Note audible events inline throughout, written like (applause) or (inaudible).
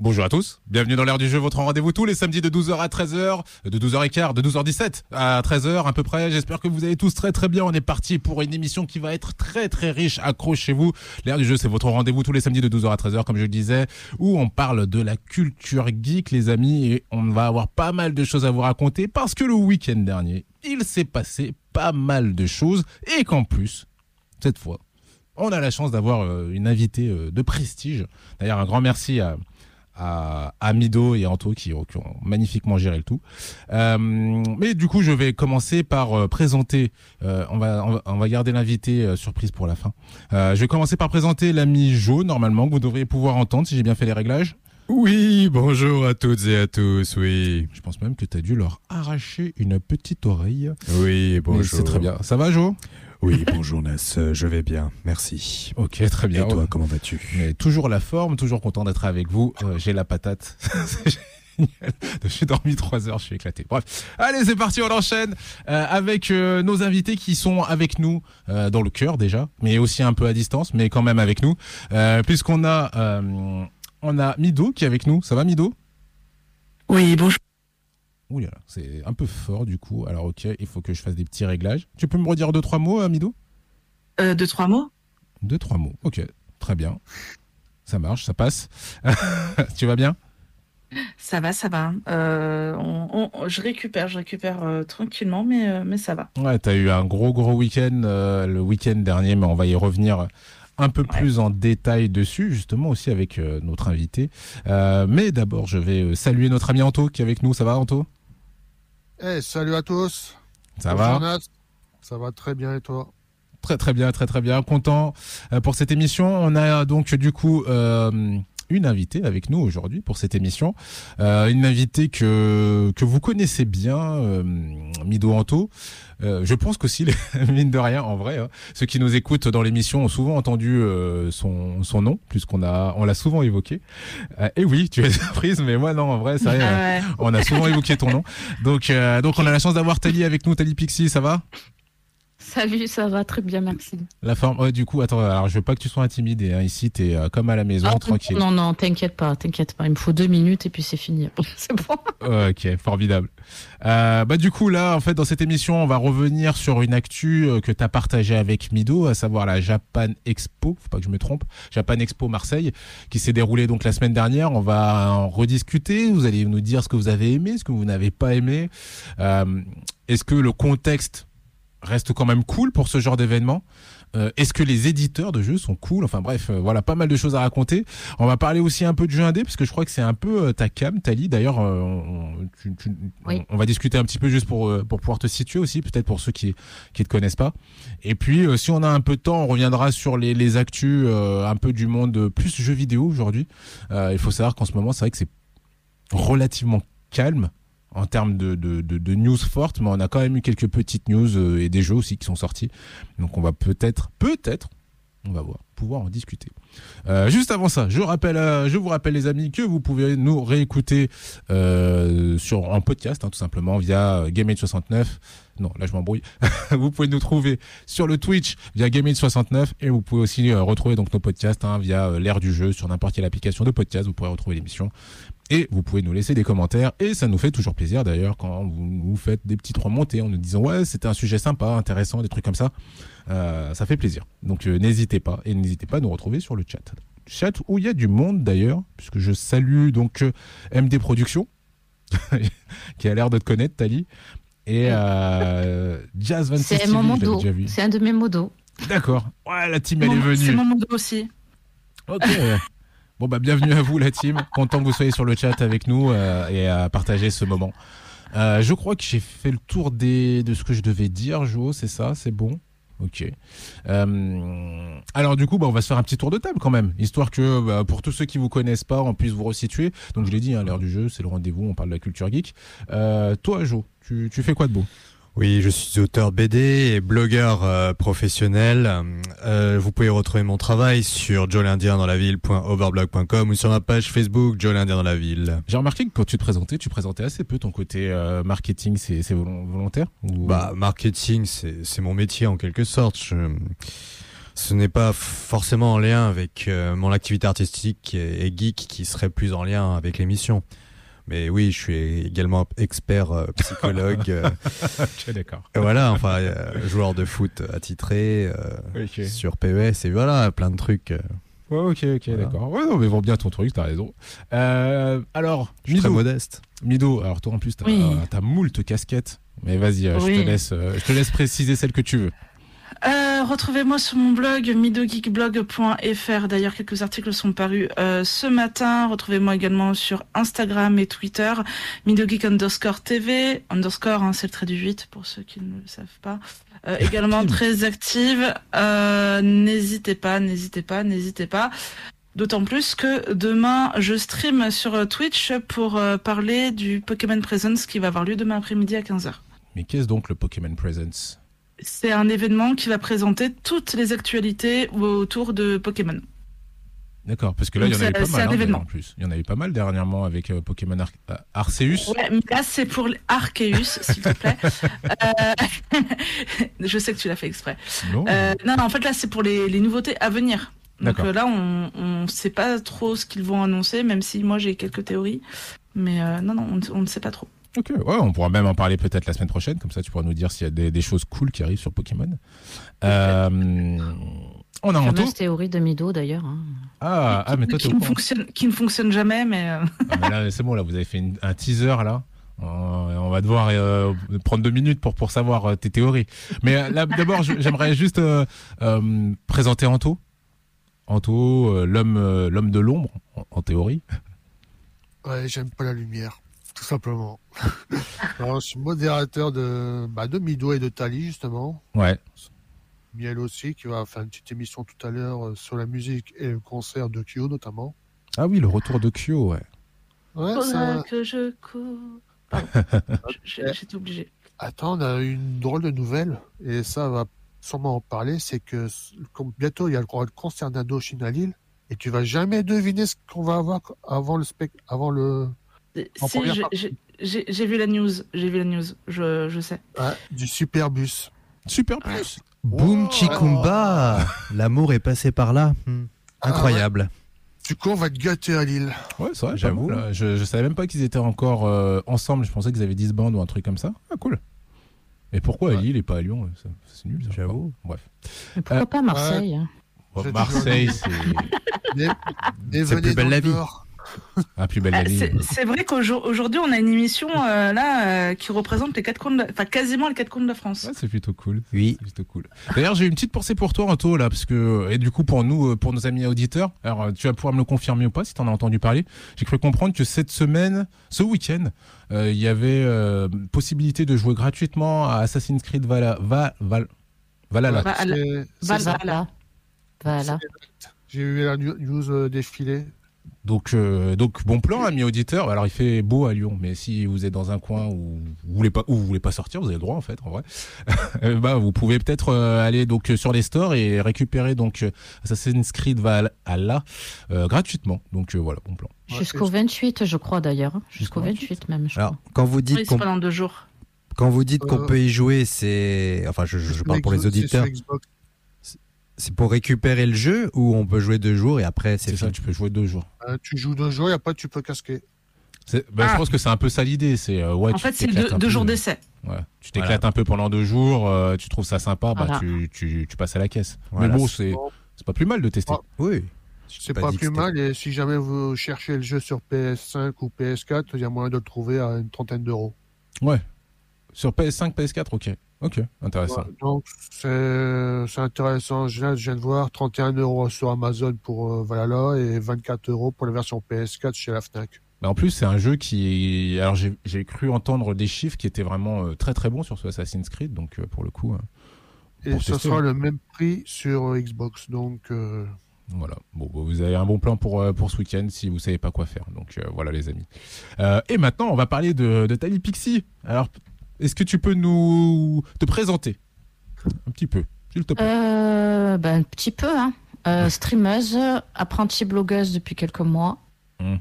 Bonjour à tous, bienvenue dans l'heure du jeu, votre rendez-vous tous les samedis de 12h à 13h, de 12h15, de 12h17 à 13h à peu près. J'espère que vous allez tous très très bien. On est parti pour une émission qui va être très très riche. Accrochez-vous. L'heure du jeu, c'est votre rendez-vous tous les samedis de 12h à 13h, comme je le disais, où on parle de la culture geek, les amis, et on va avoir pas mal de choses à vous raconter parce que le week-end dernier, il s'est passé pas mal de choses et qu'en plus, cette fois, on a la chance d'avoir euh, une invitée euh, de prestige. D'ailleurs, un grand merci à à, à Mido et Anto qui, qui, ont magnifiquement géré le tout. Euh, mais du coup, je vais commencer par euh, présenter. Euh, on, va, on, va, on va garder l'invité euh, surprise pour la fin. Euh, je vais commencer par présenter l'ami Jo, normalement, que vous devriez pouvoir entendre si j'ai bien fait les réglages. Oui, bonjour à toutes et à tous, oui. Je pense même que tu as dû leur arracher une petite oreille. Oui, bonjour. C'est très bien. Ça va, Jo oui, bonjour Nas, je vais bien, merci. Ok, très bien. Et toi, comment vas-tu? Toujours la forme, toujours content d'être avec vous. Euh, J'ai la patate. (laughs) Je suis dormi trois heures, je suis éclaté. Bref, allez, c'est parti, on enchaîne euh, avec euh, nos invités qui sont avec nous euh, dans le cœur déjà, mais aussi un peu à distance, mais quand même avec nous, euh, puisqu'on a on a Mido qui est avec nous. Ça va, Mido? Oui, bonjour. Ouh là là, c'est un peu fort du coup. Alors ok, il faut que je fasse des petits réglages. Tu peux me redire deux trois mots, Mido euh, Deux trois mots. Deux trois mots. Ok, très bien. Ça marche, ça passe. (laughs) tu vas bien? Ça va, ça va. Euh, on, on, je récupère, je récupère euh, tranquillement, mais, euh, mais ça va. Ouais, t'as eu un gros gros week-end euh, le week-end dernier, mais on va y revenir un peu plus en détail dessus, justement aussi avec euh, notre invité. Euh, mais d'abord, je vais saluer notre ami Anto qui est avec nous. Ça va, Anto? Hey, Salut à tous. Ça Bonjour va. Ça va très bien et toi Très très bien, très très bien. Content euh, pour cette émission. On a donc du coup euh, une invitée avec nous aujourd'hui pour cette émission. Euh, une invitée que, que vous connaissez bien, euh, Mido Anto. Euh, je pense qu'aussi, (laughs) mine de rien, en vrai, hein, ceux qui nous écoutent dans l'émission ont souvent entendu euh, son, son nom, puisqu'on a, on l'a souvent évoqué. Euh, et oui, tu es (laughs) surprise, mais moi non, en vrai, ça, ouais. on a souvent évoqué ton nom. Donc, euh, donc on a la chance d'avoir Tali avec nous. Tali Pixie, ça va? Salut, ça va très bien, merci. La forme, ouais, du coup, attends, alors je veux pas que tu sois intimidé. Hein. Ici, tu es euh, comme à la maison, ah, tranquille. Non, non, t'inquiète pas, t'inquiète pas. Il me faut deux minutes et puis c'est fini. (laughs) c'est bon. ok, formidable. Euh, bah du coup là, en fait, dans cette émission, on va revenir sur une actu euh, que tu as partagée avec Mido, à savoir la Japan Expo. Faut pas que je me trompe. Japan Expo Marseille, qui s'est déroulée donc la semaine dernière. On va en rediscuter. Vous allez nous dire ce que vous avez aimé, ce que vous n'avez pas aimé. Euh, Est-ce que le contexte reste quand même cool pour ce genre d'événement. Euh, Est-ce que les éditeurs de jeux sont cool? Enfin bref, euh, voilà, pas mal de choses à raconter. On va parler aussi un peu de jeux indé, parce que je crois que c'est un peu euh, ta cam, Tali. D'ailleurs, on, oui. on, va discuter un petit peu juste pour, pour pouvoir te situer aussi, peut-être pour ceux qui qui te connaissent pas. Et puis, si on a un peu de temps, on reviendra sur les, les actus un peu du monde plus jeux vidéo aujourd'hui. il faut savoir qu'en ce moment, c'est vrai que c'est relativement calme en termes de, news fortes, mais on a quand même eu quelques petites news euh, et des jeux aussi qui sont sortis. Donc on va peut-être, peut-être, on va voir, pouvoir en discuter. Euh, juste avant ça, euh, je vous rappelle les amis que vous pouvez nous réécouter sur en podcast, hein, tout simplement via GameAge69. Non, là je m'embrouille. (laughs) vous pouvez nous trouver sur le Twitch via GameAge69 et vous pouvez aussi retrouver donc nos podcasts hein, via l'ère du jeu sur n'importe quelle application de podcast. Vous pourrez retrouver l'émission et vous pouvez nous laisser des commentaires et ça nous fait toujours plaisir d'ailleurs quand vous, vous faites des petites remontées en nous disant ouais c'était un sujet sympa, intéressant, des trucs comme ça. Euh, ça fait plaisir. Donc euh, n'hésitez pas et n'hésitez pas à nous retrouver sur le chat. Chat où il y a du monde d'ailleurs puisque je salue donc euh, MD Productions (laughs) qui a l'air de te connaître Tali et euh, Jazz 26 C'est mon modo. C'est un de mes modos. D'accord. Ouais, la team elle est venue. C'est mon modo aussi. Ok. (laughs) Bon bah bienvenue à vous la team, (laughs) content que vous soyez sur le chat avec nous euh, et à partager ce moment. Euh, je crois que j'ai fait le tour des, de ce que je devais dire, Jo, c'est ça, c'est bon? Ok. Euh, alors du coup, bah, on va se faire un petit tour de table quand même, histoire que bah, pour tous ceux qui vous connaissent pas, on puisse vous resituer. Donc je l'ai dit, hein, l'heure du jeu, c'est le rendez-vous, on parle de la culture geek. Euh, toi, Jo, tu, tu fais quoi de beau? Oui, je suis auteur BD et blogueur euh, professionnel. Euh, vous pouvez retrouver mon travail sur jolindiendanslaville.overblog.com ou sur ma page Facebook Joe l'Indien dans la ville. J'ai remarqué que quand tu te présentais, tu présentais assez peu ton côté euh, marketing. C'est volontaire ou... Bah, marketing, c'est mon métier en quelque sorte. Je Ce n'est pas forcément en lien avec euh, mon activité artistique et, et geek qui serait plus en lien avec l'émission. Mais oui, je suis également expert euh, psychologue. euh, (laughs) Ok, d'accord. voilà, enfin, euh, joueur de foot attitré euh, sur PES et voilà, plein de trucs. Ouais, ok, ok, Voilà. d'accord. Ouais, non, mais vends bien ton truc, t'as raison. Euh, alors, Je suis très Mido, modeste. Mido, alors toi en plus, t'as Oui. t'as moult casquettes. Mais vas-y, euh, je, Oui. te laisse, euh, je te laisse préciser celle que tu veux. Euh, Retrouvez-moi sur mon blog midogeekblog.fr. D'ailleurs, quelques articles sont parus euh, ce matin. Retrouvez-moi également sur Instagram et Twitter. Midogeek underscore TV. Underscore, hein, c'est le trait du 8 pour ceux qui ne le savent pas. Euh, également très active. N'hésitez pas, n'hésitez pas, n'hésitez pas. D'autant plus que demain, je stream sur Twitch pour parler du Pokémon Presence qui va avoir lieu demain après-midi à 15h. Mais qu'est-ce donc le Pokémon Presence? C'est un événement qui va présenter toutes les actualités autour de Pokémon. D'accord, parce que là, il y en avait pas mal un hein, événement. en plus. Il y en avait pas mal dernièrement avec euh, Pokémon Ar- euh, Arceus. Ouais, mais là, c'est pour Arceus, (laughs) s'il te plaît. Euh, (laughs) Je sais que tu l'as fait exprès. Non Euh, non, non, en fait, là, c'est pour les, les nouveautés à venir. Donc là, on on sait pas trop ce qu'ils vont annoncer, même si moi, j'ai quelques théories. Mais non, non, on, ne- on ne sait pas trop. Ok, ouais, on pourra même en parler peut-être la semaine prochaine, comme ça tu pourras nous dire s'il y a des, des choses cool qui arrivent sur Pokémon. Euh, on a Anto. Fameuse théorie de Mido d'ailleurs. hein. Ah, ah, mais toi qui, ne fonctionne, qui ne fonctionne jamais, mais euh, Ah, mais là, c'est bon, là, vous avez fait une- un teaser, là. Euh, on va devoir euh, prendre deux minutes pour, pour savoir euh, tes théories. Mais euh, là, d'abord, j'aimerais juste euh, euh, présenter Anto. Anto, euh, l'homme euh, l'homme de l'ombre, en, en théorie. Ouais, j'aime pas la lumière, tout simplement. (laughs) Alors, je suis modérateur de, bah, de Mido et de Tali, justement. Ouais. Miel aussi, qui va faire une petite émission tout à l'heure euh, sur la musique et le concert de Kyo, notamment. Ah oui, le retour de Kyo, ouais. Ouais, ça... que je cours. (laughs) J'étais obligée. Attends, on a une drôle de nouvelle, et ça va sûrement en parler, c'est que bientôt il y a le concert d'Indochine à Lille, et tu vas jamais deviner ce qu'on va avoir avant le spec, avant le, Si, j'ai- vu la news, j'ai vu la news, je, je sais. ouais, du Superbus. Super plus. Boom Oh. chikumba (laughs) L'amour est passé par là. Hmm. Ah, Incroyable. Du coup, on va te gâter à Lille. Ouais, c'est vrai, J'avoue. Je, je savais même pas qu'ils étaient encore euh, ensemble. Je pensais qu'ils avaient 10 bandes ou un truc comme ça. Ah, cool. Et pourquoi à. Lille et pas à Lyon ça- C'est nul. J'avoue. Bref. Mais pourquoi Euh, pas Marseille hein Marseille, c'est (laughs) C'est plus belle la vie. La (laughs) plus belle Ah, vie. C'est vrai qu'aujourd'hui, on a une émission euh, là euh, qui représente les quatre coins, enfin quasiment les quatre coins de la France. Ouais, c'est plutôt cool. Oui. C'est plutôt cool. D'ailleurs, j'ai une petite pensée pour toi, Anto, là, parce que, et du coup, pour nous, euh, pour nos amis auditeurs, alors, tu vas pouvoir me le confirmer ou pas, si tu en as entendu parler. J'ai cru comprendre que cette semaine, ce week-end, euh, il y avait euh, possibilité de jouer gratuitement à Assassin's Creed Valhalla. Va, Val, Valhalla. Val- ça. Voilà. Voilà. J'ai eu la news défiler. Donc, euh, donc, bon plan, amis auditeurs. Alors, il fait beau à Lyon, mais si vous êtes dans un coin où vous voulez pas, où vous voulez pas sortir, vous avez le droit, en fait, en vrai. (laughs) Euh, bah, vous pouvez peut-être euh, aller donc sur les stores et récupérer donc Assassin's Creed Valhalla euh, gratuitement. Donc, euh, voilà, bon plan. Jusqu'au 28, je crois d'ailleurs. Jusqu'au 28 même, je Alors, crois. quand vous dites qu'on pendant deux jours. quand vous dites qu'on peut y jouer, c'est enfin je, je parle pour les sur auditeurs. Xbox. C'est pour récupérer le jeu ou on peut jouer deux jours et après c'est ça, tu peux jouer deux jours. Euh, tu joues deux jours et après tu peux casquer. C'est- bah, Je Ah. pense que c'est un peu ça l'idée. C'est euh, ouais, en tu fait, c'est deux, jours d'essai. Ouais. Tu t'éclates un peu pendant deux jours, euh, tu trouves ça sympa, bah, Voilà. tu, tu, tu passes à la caisse. Voilà, Mais bon, c'est- pas plus mal de tester. Ah. Oui. C'est pas pas, plus mal et si jamais vous cherchez le jeu sur PS5 ou PS4, il y a moyen de le trouver à une trentaine d'euros. Ouais. Sur PS5, PS4, ok. Ok, intéressant. Ouais, donc c'est intéressant. Je viens, je viens de voir 31 euros sur Amazon pour euh, Valhalla et 24 euros pour la version PS4 chez la Fnac. Bah, en plus, c'est un jeu qui. Alors, j'ai cru entendre des chiffres qui étaient vraiment euh, très très bons sur ce Assassin's Creed, donc euh, pour le coup, euh, Et ce sera le même prix sur euh, Xbox. Donc voilà. Bon, bah, vous avez un bon plan pour, pour ce week-end si vous savez pas quoi faire. Donc euh, voilà, les amis. Euh, et maintenant, on va parler de, de Tally Pixie. Alors, est-ce que tu peux nous te présenter? Un petit peu, s'il te plaît Euh, ben, un petit peu, hein. Euh, streameuse, apprentie blogueuse depuis quelques mois. Mhm.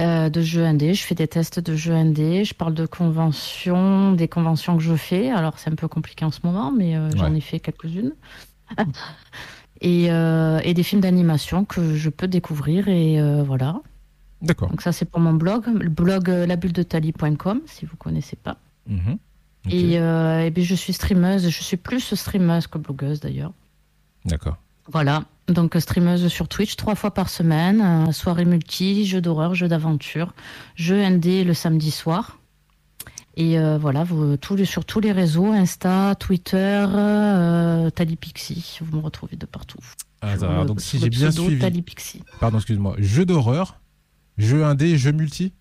euh, de jeux indés. Je fais des tests de jeux indés. Je parle de conventions, des conventions que je fais. Alors, c'est un peu compliqué en ce moment, mais euh, j'en Ouais. ai fait quelques-unes. (laughs) et, et des films d'animation que je peux découvrir et voilà. D'accord. Donc ça c'est pour mon blog, le blog labuledetali.com si vous connaissez pas. Mhm. Et, euh, et bien je suis streameuse, je suis plus streameuse que blogueuse d'ailleurs. D'accord. Voilà, donc streameuse sur Twitch trois fois par semaine, euh, soirée multi, jeux d'horreur, jeux d'aventure, jeux ND le samedi soir. Et euh, voilà, vous, sur tous les réseaux, Insta, Twitter, Talipixie, vous me retrouvez de partout. Ah, alors, donc si j'ai bien suivi, Talipixie. pardon, excuse-moi, jeu d'horreur, jeu indé, jeu multi,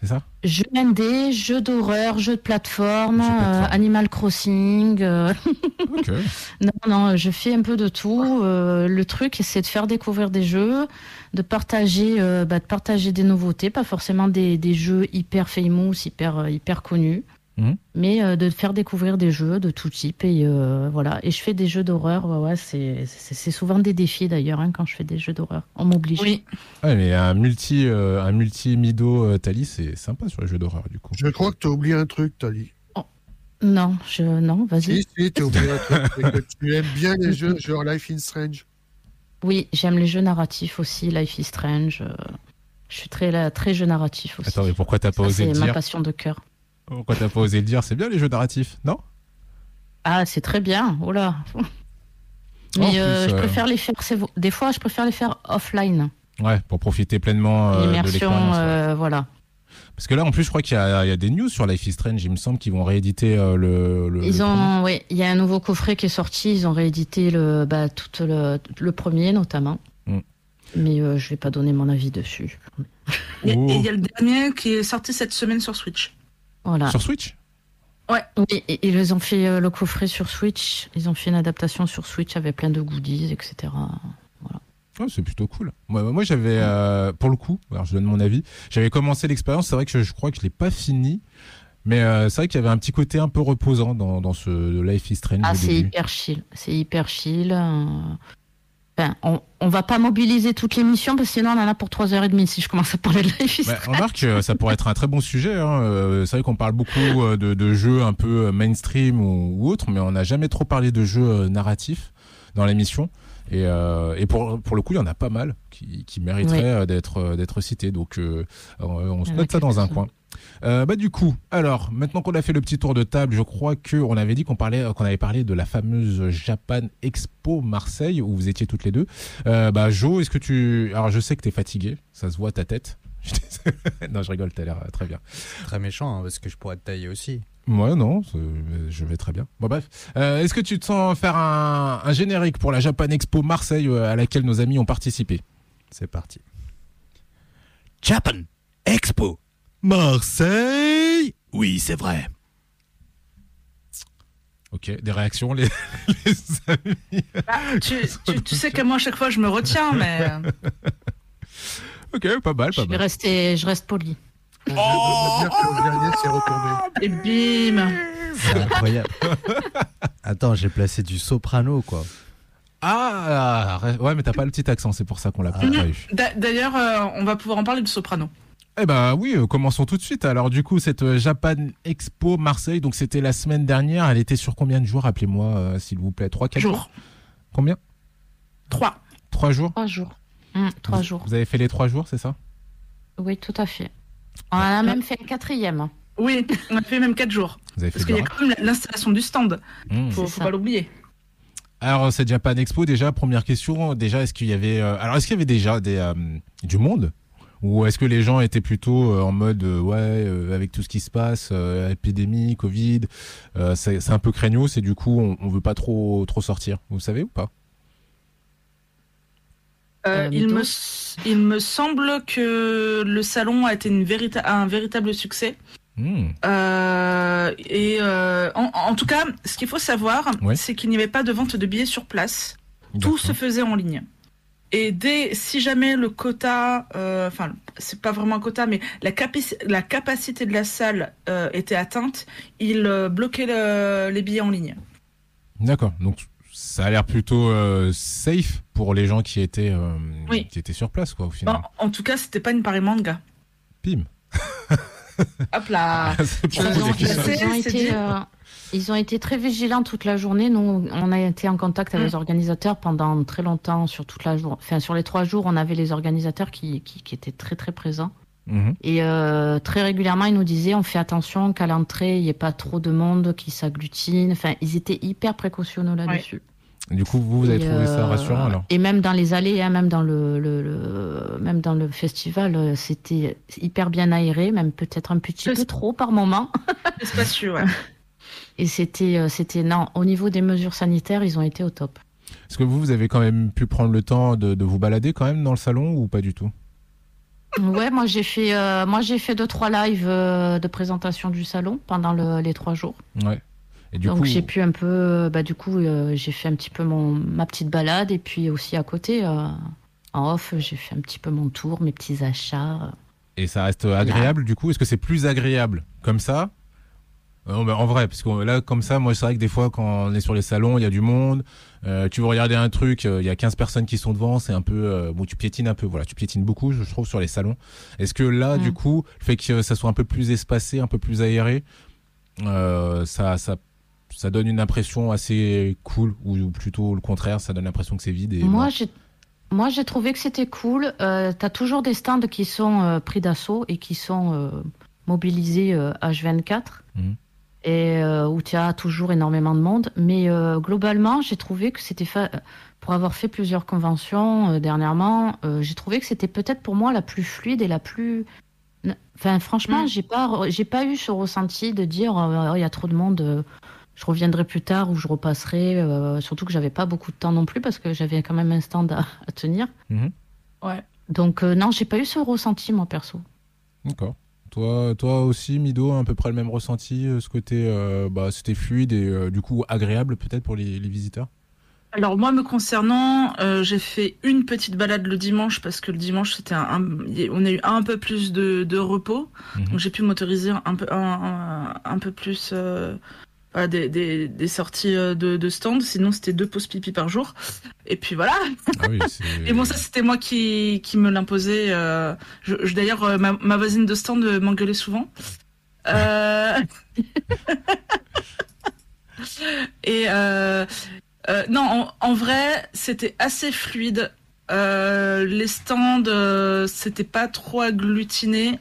c'est ça? Jeux ND, jeux d'horreur, jeux de plateforme, Jeux de plateforme. euh, Animal Crossing. euh. (laughs) Non, non, je fais un peu de tout. Euh, le truc, c'est de faire découvrir des jeux, de partager, euh, bah, de partager des nouveautés, pas forcément des, des jeux hyper famous, hyper, euh, hyper connus, Mhm. mais euh, de faire découvrir des jeux de tout type. Et euh, voilà. Et je fais des jeux d'horreur. Ouais, ouais, c'est, souvent des défis d'ailleurs hein, quand je fais des jeux d'horreur. On m'oblige. Oui. Ouais, mais un multi, euh, un multi Mido euh, Tali, c'est sympa sur les jeux d'horreur du coup. Je crois que tu as oublié un truc, Tali. Non, je, non, vas-y. Si, si, tu as oublié un truc. c'est que tu aimes bien les jeux genre Life is Strange. Oui, j'aime les jeux narratifs aussi. Life is Strange. je suis très, là, très jeu narratif aussi. Attends, mais pourquoi t'as pas Ça, osé c'est ma passion de cœur. Pourquoi t'as pas osé le dire C'est bien les jeux narratifs, non? Ah, c'est très bien. Oh là. Mais plus, euh, je euh, préfère les faire. Des fois, je préfère les faire offline. Ouais, pour profiter pleinement euh, de L'immersion, l'expérience. ouais. euh, voilà. Parce que là, en plus, je crois qu'il y, a il y a des news sur Life is Strange. Il me semble qu'ils vont rééditer euh, le, le. Ils le ont, oui, il y a un nouveau coffret qui est sorti. Ils ont réédité le, bah, tout le, le premier notamment. Mm. Mais euh, je vais pas donner mon avis dessus. Et et Oh. il y a le dernier qui est sorti cette semaine sur Switch. Voilà. Sur Switch Oui, et- et ils ont fait euh, le coffret sur Switch. Ils ont fait une adaptation sur Switch avec plein de goodies, etc. Ouais, c'est plutôt cool. Moi, moi j'avais, euh, pour le coup, alors je donne mon avis, j'avais commencé l'expérience, c'est vrai que je, je crois que je l'ai pas fini, mais euh, c'est vrai qu'il y avait un petit côté un peu reposant dans, dans ce Life is Strange Ah, c'est hyper chill. C'est hyper chill. euh. Enfin, on, on va pas mobiliser toute l'émission parce que sinon on en a pour 3h30 si je commence à parler de is Ouais, Strange. remarque, euh, ça pourrait être un très bon sujet. Hein. Euh, C'est vrai qu'on parle beaucoup euh, de, de jeux un peu mainstream ou, ou autres, mais on n'a jamais trop parlé de jeux narratifs dans l'émission. Et, euh, et pour, pour le coup, il y en a pas mal qui, qui mériteraient Oui. d'être d'être cités. Donc, euh, on, on se Il y en a note ça dans un coin. Euh, bah du coup, alors maintenant qu'on a fait le petit tour de table, je crois que on avait dit qu'on parlait, qu'on avait parlé de la fameuse Japan Expo Marseille où vous étiez toutes les deux. Euh, bah Jo, est-ce que tu, alors je sais que t'es fatigué, ça se voit à ta tête. (laughs) Non, je rigole, t'as l'air euh, très bien. Très méchant, hein, parce que je pourrais te tailler aussi. Ouais, non, je vais très bien. Bon, bref. Euh, Est-ce que tu te sens faire un, un générique pour la Japan Expo Marseille euh, à laquelle nos amis ont participé? C'est parti. Japan Expo Marseille? Oui, c'est vrai. Ok, des réactions, les, (laughs) les amis? Bah, tu, tu, tu sais que moi, à chaque fois, je me retiens, mais. euh, Ok, pas mal, Je pas vais mal. rester, je reste poli. Je voudrais dire que le dernier s'est retourné. Et bim C'est incroyable. Attends, j'ai placé du soprano, quoi. Ah, ouais, mais t'as pas le petit accent, c'est pour ça qu'on l'a pas Ah. eu. D'a- D'ailleurs, euh, on va pouvoir en parler du soprano. Eh ben oui, euh, commençons tout de suite. Alors du coup, cette euh, Japan Expo Marseille, donc c'était la semaine dernière. Elle était sur combien de jours Appelez-moi, euh, s'il vous plaît? Trois, quatre jours. Jour. Combien? 3. Trois jours? Trois jours. Trois vous, jours. Vous avez fait les trois jours, c'est ça? Oui, tout à fait. On en a même fait un quatrième. Oui, on a fait même 4 jours. Vous avez fait Parce qu'il y a le quand même l'installation du stand. Mmh. Faut, pas l'oublier. Alors cette Japan Expo, déjà première question, déjà est-ce qu'il y avait, euh, alors est-ce qu'il y avait déjà des euh, du monde? Ou est-ce que les gens étaient plutôt euh, en mode euh, ouais euh, avec tout ce qui se passe, euh, épidémie, Covid, euh, c'est c'est un peu craignos et du coup on, on veut pas trop trop sortir. Vous savez ou pas? Euh, il, me, s- il me semble que le salon a été une un véritable succès. Hmm. Euh, et euh, en, en tout cas, ce qu'il faut savoir, Ouais. c'est qu'il n'y avait pas de vente de billets sur place. Tout se faisait en ligne. Et dès, si jamais le quota, euh, enfin, c'est pas vraiment un quota, mais la, capaci- la capacité de la salle euh, était atteinte, il euh, bloquait le- les billets en ligne. D'accord. Donc ça a l'air plutôt euh, safe pour les gens qui étaient euh, Oui. qui étaient sur place quoi au final. En, en tout cas, c'était pas une Paris Manga. Pim. Hop là ont (laughs) c'est euh, Ils ont été très vigilants toute la journée. Nous, on a été en contact avec Mm. les organisateurs pendant très longtemps sur toute la journée. Enfin, sur les trois jours, on avait les organisateurs qui, qui, qui étaient très très présents. Mhm. Et euh, très régulièrement, ils nous disaient on fait attention qu'à l'entrée, il n'y ait pas trop de monde qui s'agglutine. Enfin, ils étaient hyper précautionneux là-dessus. Du coup, vous, vous avez trouvé ça euh, rassurant alors? Et même dans les allées, hein, même dans le, le, le- même dans le festival, euh, c'était hyper bien aéré, même peut-être un petit peu trop par moment. (laughs) C'est spacieux, ouais. (laughs) Et c'était, euh, c'était non, au niveau des mesures sanitaires, ils ont été au top. Est-ce que vous, vous avez quand même pu prendre le temps de, de vous balader quand même dans le salon ou pas du tout? Ouais, moi j'ai fait, euh, moi j'ai fait deux trois lives euh, de présentation du salon pendant le- les trois jours. Ouais. Et du Donc coup, j'ai pu un peu, euh, bah du coup euh, j'ai fait un petit peu mon ma petite balade et puis aussi à côté en off j'ai fait un petit peu mon tour, mes petits achats. et ça reste agréable du coup? Est-ce que c'est plus agréable comme ça Non, mais en vrai, parce que là, comme ça, moi, c'est vrai que des fois, quand on est sur les salons, il y a du monde. euh, tu veux regarder un truc, euh, il y a 15 personnes qui sont devant, c'est un peu, euh, bon, tu piétines un peu, voilà, tu piétines beaucoup, je trouve, sur les salons. Est-ce que là, Mm. du coup, le fait que ça soit un peu plus espacé, un peu plus aéré, euh, ça, ça, ça donne une impression assez cool, ou plutôt le contraire, ça donne l'impression que c'est vide. Et Moi j'ai moi j'ai trouvé que c'était cool. Euh, T'as toujours des stands qui sont euh, pris d'assaut et qui sont euh, mobilisés euh, H24 Mhm. Et euh, où tu as toujours énormément de monde. Mais euh, globalement, j'ai trouvé que c'était fa- pour avoir fait plusieurs conventions euh, dernièrement, euh, j'ai trouvé que c'était peut-être pour moi la plus fluide et la plus. Enfin, franchement, Mhm. j'ai pas j'ai pas eu ce ressenti de dire euh, Oh, il y a trop de monde. euh, je reviendrai plus tard ou je repasserai. euh, surtout que j'avais pas beaucoup de temps non plus parce que j'avais quand même un stand à, à tenir. Mhm. Ouais. Donc euh, non, j'ai pas eu ce ressenti moi perso. D'accord. Toi, toi aussi, Mido, à peu près le même ressenti, euh, ce côté, euh, bah, c'était fluide et euh, du coup agréable peut-être pour les, les visiteurs? Alors moi me concernant, euh, j'ai fait une petite balade le dimanche parce que le dimanche c'était un, un- on a eu un peu plus de, de repos, Mhm. donc j'ai pu m'autoriser un peu un, un- un peu plus euh, voilà, des, des, des sorties euh, de, de stand. Sinon c'était deux pauses pipi par jour. Et puis voilà. Ah oui, (laughs) Et bon ça c'était moi qui, qui me l'imposais. euh, je, je- D'ailleurs euh, ma, ma voisine de stand m'engueulait souvent. Euh... (laughs) Et euh, non, en, en vrai, c'était assez fluide. Les stands, c'était pas trop agglutiné.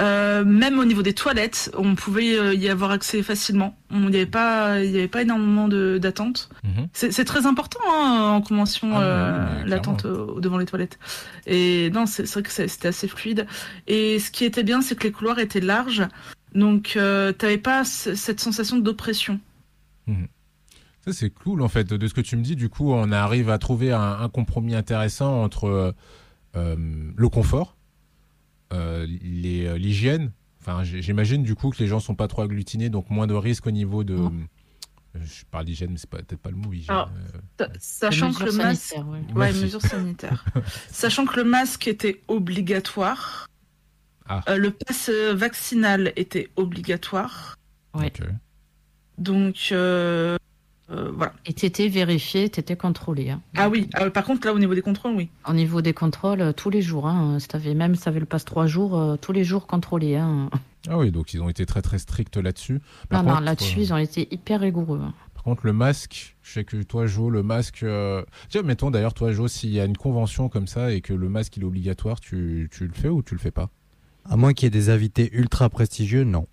Euh, même au niveau des toilettes, on pouvait euh, y avoir accès facilement. Il n'y avait pas, il y avait pas énormément d'attente. Mhm. C'est très important hein, en convention Ah, euh, l'attente euh, devant les toilettes. Et non, c'est vrai que c'était assez fluide. Et ce qui était bien, c'est que les couloirs étaient larges, donc euh, t'avais pas cette sensation d'oppression. Ça, c'est cool en fait. De ce que tu me dis, du coup, on arrive à trouver un, un compromis intéressant entre le confort, l'hygiène. Enfin, j'imagine du coup que les gens sont pas trop agglutinés, donc moins de risques au niveau de. Non. Euh, Je parle d'hygiène, mais c'est peut-être pas le mot hygiène. Alors, Euh, Sachant que le mesures masque, ouais. ouais, mesures sanitaires. (laughs) Sachant que le masque était obligatoire, Ah. euh, le pass euh, vaccinal était obligatoire, Ouais. donc euh, euh, voilà. Et t'étais vérifié, t'étais contrôlé. hein. Ah oui. ah, par contre là au niveau des contrôles, oui. Au niveau des contrôles, euh, tous les jours. Hein. Si t'avais- même si t'avais le passe trois jours, euh, tous les jours contrôlés. Hein. Ah oui, donc ils ont été très très stricts là-dessus. Non, non, là-dessus, euh, ils ont été hyper rigoureux. hein. Par contre, le masque, je sais que toi, Jo, le masque. euh, Tiens, mettons d'ailleurs, toi, Jo, s'il y a une convention comme ça et que le masque il est obligatoire, tu, tu le fais ou tu le fais pas? À moins qu'il y ait des invités ultra prestigieux, non.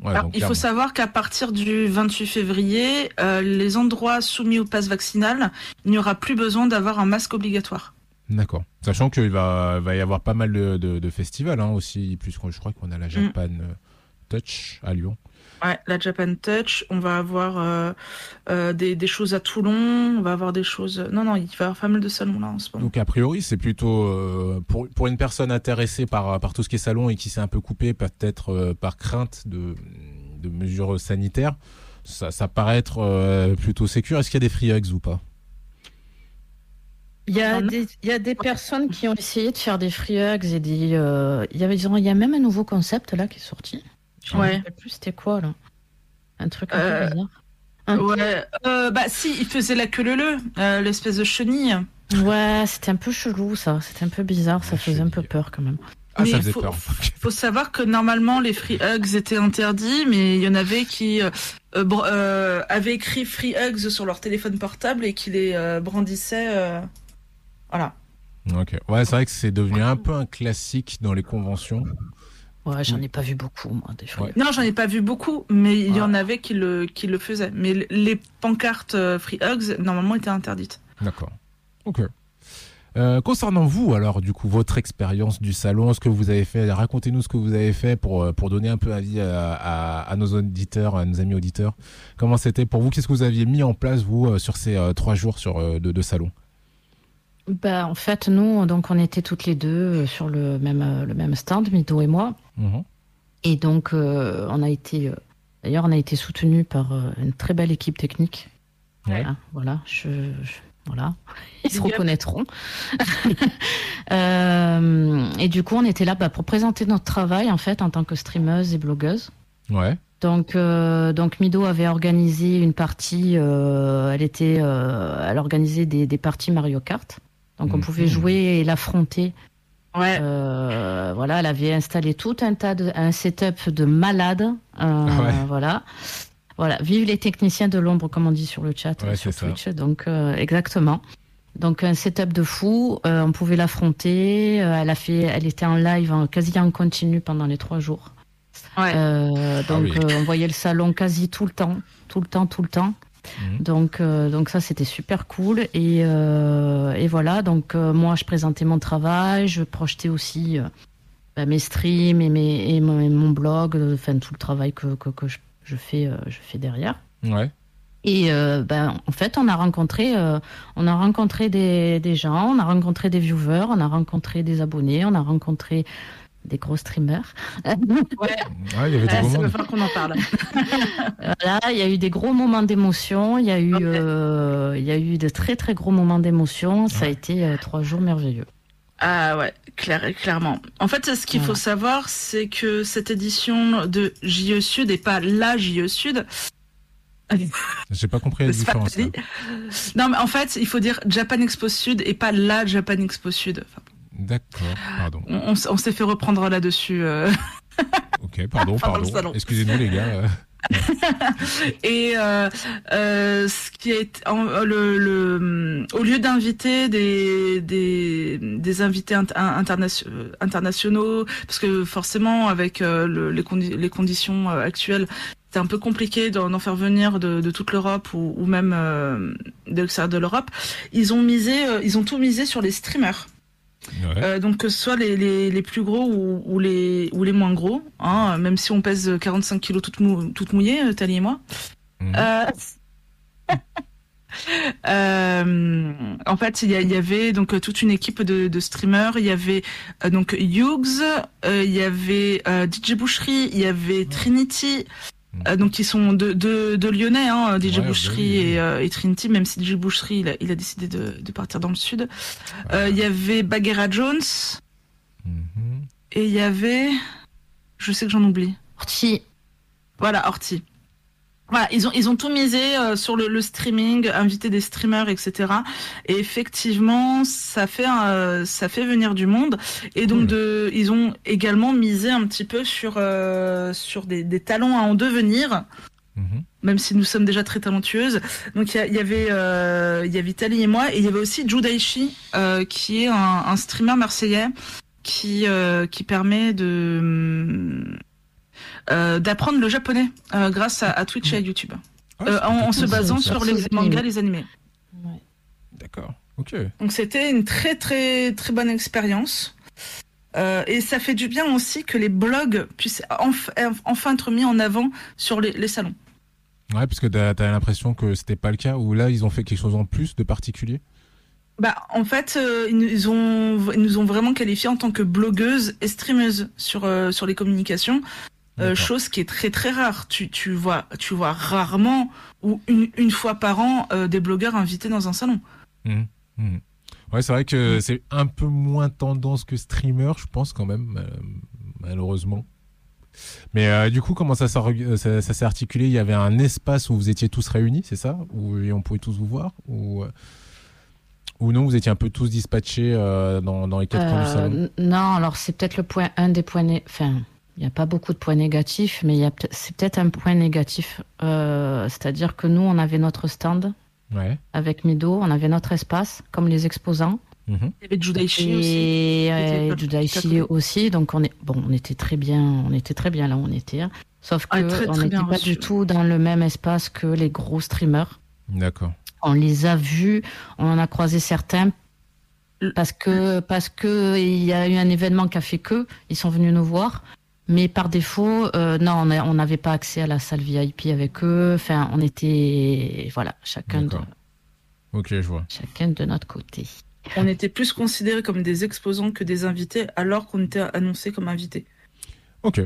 Ouais, Alors, donc, il faut savoir qu'à partir du 28 février, euh, les endroits soumis au pass vaccinal, il n'y aura plus besoin d'avoir un masque obligatoire. D'accord. Sachant qu'il va, va y avoir pas mal de, de- de festivals hein, aussi, puisque je crois qu'on a la Japan euh, Touch à Lyon. Ouais, la Japan Touch, on va avoir euh, euh, des, des choses à Toulon, on va avoir des choses. Non, non, il va y avoir pas mal de salons là en ce moment. Donc a priori, c'est plutôt euh, pour, pour une personne intéressée par, par tout ce qui est salon et qui s'est un peu coupée peut-être euh, par crainte de, de mesures sanitaires, ça, ça paraît être euh, plutôt sécure. Est-ce qu'il y a des free hugs ou pas? Il y, a On a- des, il y a des personnes qui ont essayé de faire des free hugs et des. euh, il, y avait, ils ont- il y a même un nouveau concept là qui est sorti. Je me Ouais. rappelle plus c'était quoi là? Un truc un Euh, peu bizarre. Un- Ouais, euh, bah si, il faisait la queue leu leu, l'espèce de chenille. Ouais, c'était un peu chelou ça. C'était un peu bizarre. Ça La faisait un peu peur quand même. Ah, Mais ça faisait faut- peur. Faut savoir que normalement les free hugs étaient interdits, mais il y en avait qui, euh, euh, euh, avaient écrit Free Hugs sur leur téléphone portable et qui les euh, brandissaient. euh, Voilà. Ok. Ouais, c'est vrai que c'est devenu un peu un classique dans les conventions. Ouais, j'en ai pas vu beaucoup, moi, des fois. Ouais. Non, j'en ai pas vu beaucoup, mais il y en avait qui le, qui le faisaient. Mais les pancartes euh, Free Hugs, normalement, étaient interdites. D'accord. Ok. Euh, concernant vous, alors, du coup, votre expérience du salon, ce que vous avez fait, racontez-nous ce que vous avez fait pour, euh, pour donner un peu avis à, à, à nos auditeurs, à nos amis auditeurs. Comment c'était pour vous? Qu'est-ce que vous aviez mis en place, vous, sur ces euh, trois jours sur, de, de salon? Bah, en fait, nous, donc, on était toutes les deux euh, sur le même, euh, le même stand, Mido et moi. Mhm. Et donc, euh, on a été, euh, d'ailleurs, on a été soutenu par euh, une très belle équipe technique. Ouais. Voilà, voilà, je, je- voilà. ils se reconnaîtront. (laughs) Euh, et du coup, on était là bah, pour présenter notre travail en fait en tant que streameuse et blogueuse. Ouais. Donc, euh, donc Mido avait organisé une partie. euh, elle était, euh, elle organisait des, des parties Mario Kart. Donc, on Mhm. pouvait jouer et l'affronter. Ouais. Euh, voilà, elle avait installé tout un tas de, un setup de malade. Euh, Ouais. Voilà. Voilà, vive les techniciens de l'ombre, comme on dit sur le chat, Ouais, sur c'est ça. Twitch. Donc, euh, exactement. Donc, un setup de fou. euh, on pouvait l'affronter. euh, elle a fait, elle était en live, en, quasi en continu pendant les trois jours. Ouais. Euh, donc, oui. euh, on voyait le salon quasi tout le temps, tout le temps, tout le temps. Mhm. Donc, euh, donc ça, c'était super cool. Et, euh, et voilà, donc euh, moi, je présentais mon travail, je projetais aussi bah, mes streams et, mes, et mon, et mon blog, enfin tout le travail que, que, que je, je fais, je fais derrière. Ouais. Et ben, en fait, on a rencontré, on a rencontré des, des gens, on a rencontré des viewers, on a rencontré des abonnés, on a rencontré des gros streamers. Ouais. Ouais, il y avait monde. va falloir qu'on en parle. (laughs) Voilà, il y a eu des gros moments d'émotion, il y a eu, Ok. euh, il y a eu de très très gros moments d'émotion. Ça a été euh, trois jours merveilleux. Ah ouais, clair, clairement. En fait, ce qu'il faut savoir, c'est que cette édition de JE Sud et pas la JE Sud. (laughs) J'ai pas compris la pas différence. Non, mais en fait, il faut dire Japan Expo Sud et pas la Japan Expo Sud. Enfin, D'accord. Pardon. on s'est fait reprendre là-dessus. euh. (laughs) Ok, pardon, pardon. Excusez-nous, les gars. (laughs) Et euh, euh, ce qui est en- le, le au lieu d'inviter des des des invités int- internation- internationaux parce que forcément avec euh, le- les, condi- les conditions actuelles c'est un peu compliqué d'en faire venir de, de toute l'Europe ou, ou même de l'extérieur de l'Europe. Ils ont misé, ils ont tout misé sur les streamers. Ouais. Euh, donc que ce soit les, les, les plus gros ou, ou les ou les moins gros, hein, même si on pèse 45 kilos toutes mou toutes mouillées, euh, Tali et moi. Mhm. Euh, (laughs) euh, en fait, il y, avait donc toute une équipe de, de streamers. Il y avait donc Hughes, il y avait DJ Boucherie, il y avait Trinity. Euh, donc qui sont deux de, de Lyonnais, hein, DJ Ouais, bah Boucherie oui, oui. et, euh, et Trinity, même si DJ Boucherie il a, il a décidé de, de partir dans le sud. Euh, Il y avait Bagheera Jones Mhm. et il y avait, je sais que j'en oublie. Orti, Voilà, Horty. Voilà, ils ont ils ont tout misé euh, sur le, le streaming, invité des streamers, etc. Et effectivement, ça fait euh, ça fait venir du monde. Et donc Cool. de, ils ont également misé un petit peu sur euh, sur des, des talents à en devenir. Mhm. Même si nous sommes déjà très talentueuses. Donc il y, y avait euh, il y avait Tali et moi et il y avait aussi Judaishi euh, qui est un, un streamer marseillais qui euh, qui permet de d'apprendre le japonais euh, grâce à, à Twitch et à YouTube Ah, Euh, en, se basant ça. sur les mangas les animés. D'accord. Ok. Donc c'était une très très très bonne expérience. Euh, et ça fait du bien aussi que les blogs puissent enf- enfin être mis en avant sur les, les salons. Ouais, parce que t'as as, l'impression que c'était pas le cas, ou là, ils ont fait quelque chose en plus de particulier? Bah, en fait, euh, ils, nous ont, ils nous ont vraiment qualifiés en tant que blogueuse et streameuse sur, euh, sur les communications. Euh, chose qui est très très rare. Tu, tu vois, tu vois rarement ou une, une fois par an euh, des blogueurs invités dans un salon. Mhm. Mhm. Ouais, c'est vrai que c'est un peu moins tendance que streamer, je pense quand même, euh, malheureusement. Mais euh, du coup, comment ça, ça, ça s'est articulé? Il y avait un espace où vous étiez tous réunis, c'est ça? Où et on pouvait tous vous voir? Ou, ou non, vous étiez un peu tous dispatchés euh, dans, dans les quatre coins du salon? non, alors c'est peut-être le point, un des points, enfin, Il n'y a pas beaucoup de points négatifs, mais il y a peut- c'est peut-être un point négatif. Euh, C'est-à-dire que nous, on avait notre stand Ouais. avec Mido, on avait notre espace, comme les exposants. Mhm. Il y avait Judaichi aussi. et euh, C'était Judaichi aussi. Donc on est bon, on était très bien, on était très bien là où on était. hein. Sauf que Ah, n'était pas reçu. du tout dans le même espace que les gros streamers. D'accord. On les a vus, on en a croisé certains parce que parce que il y a eu un événement qui a fait que ils sont venus nous voir. Mais par défaut, euh, non, on n'avait pas accès à la salle VIP avec eux. Enfin, on était voilà, chacun de. Ok, je vois. chacun de notre côté. On était plus considérés comme des exposants que des invités, alors qu'on était annoncés comme invités. Ok.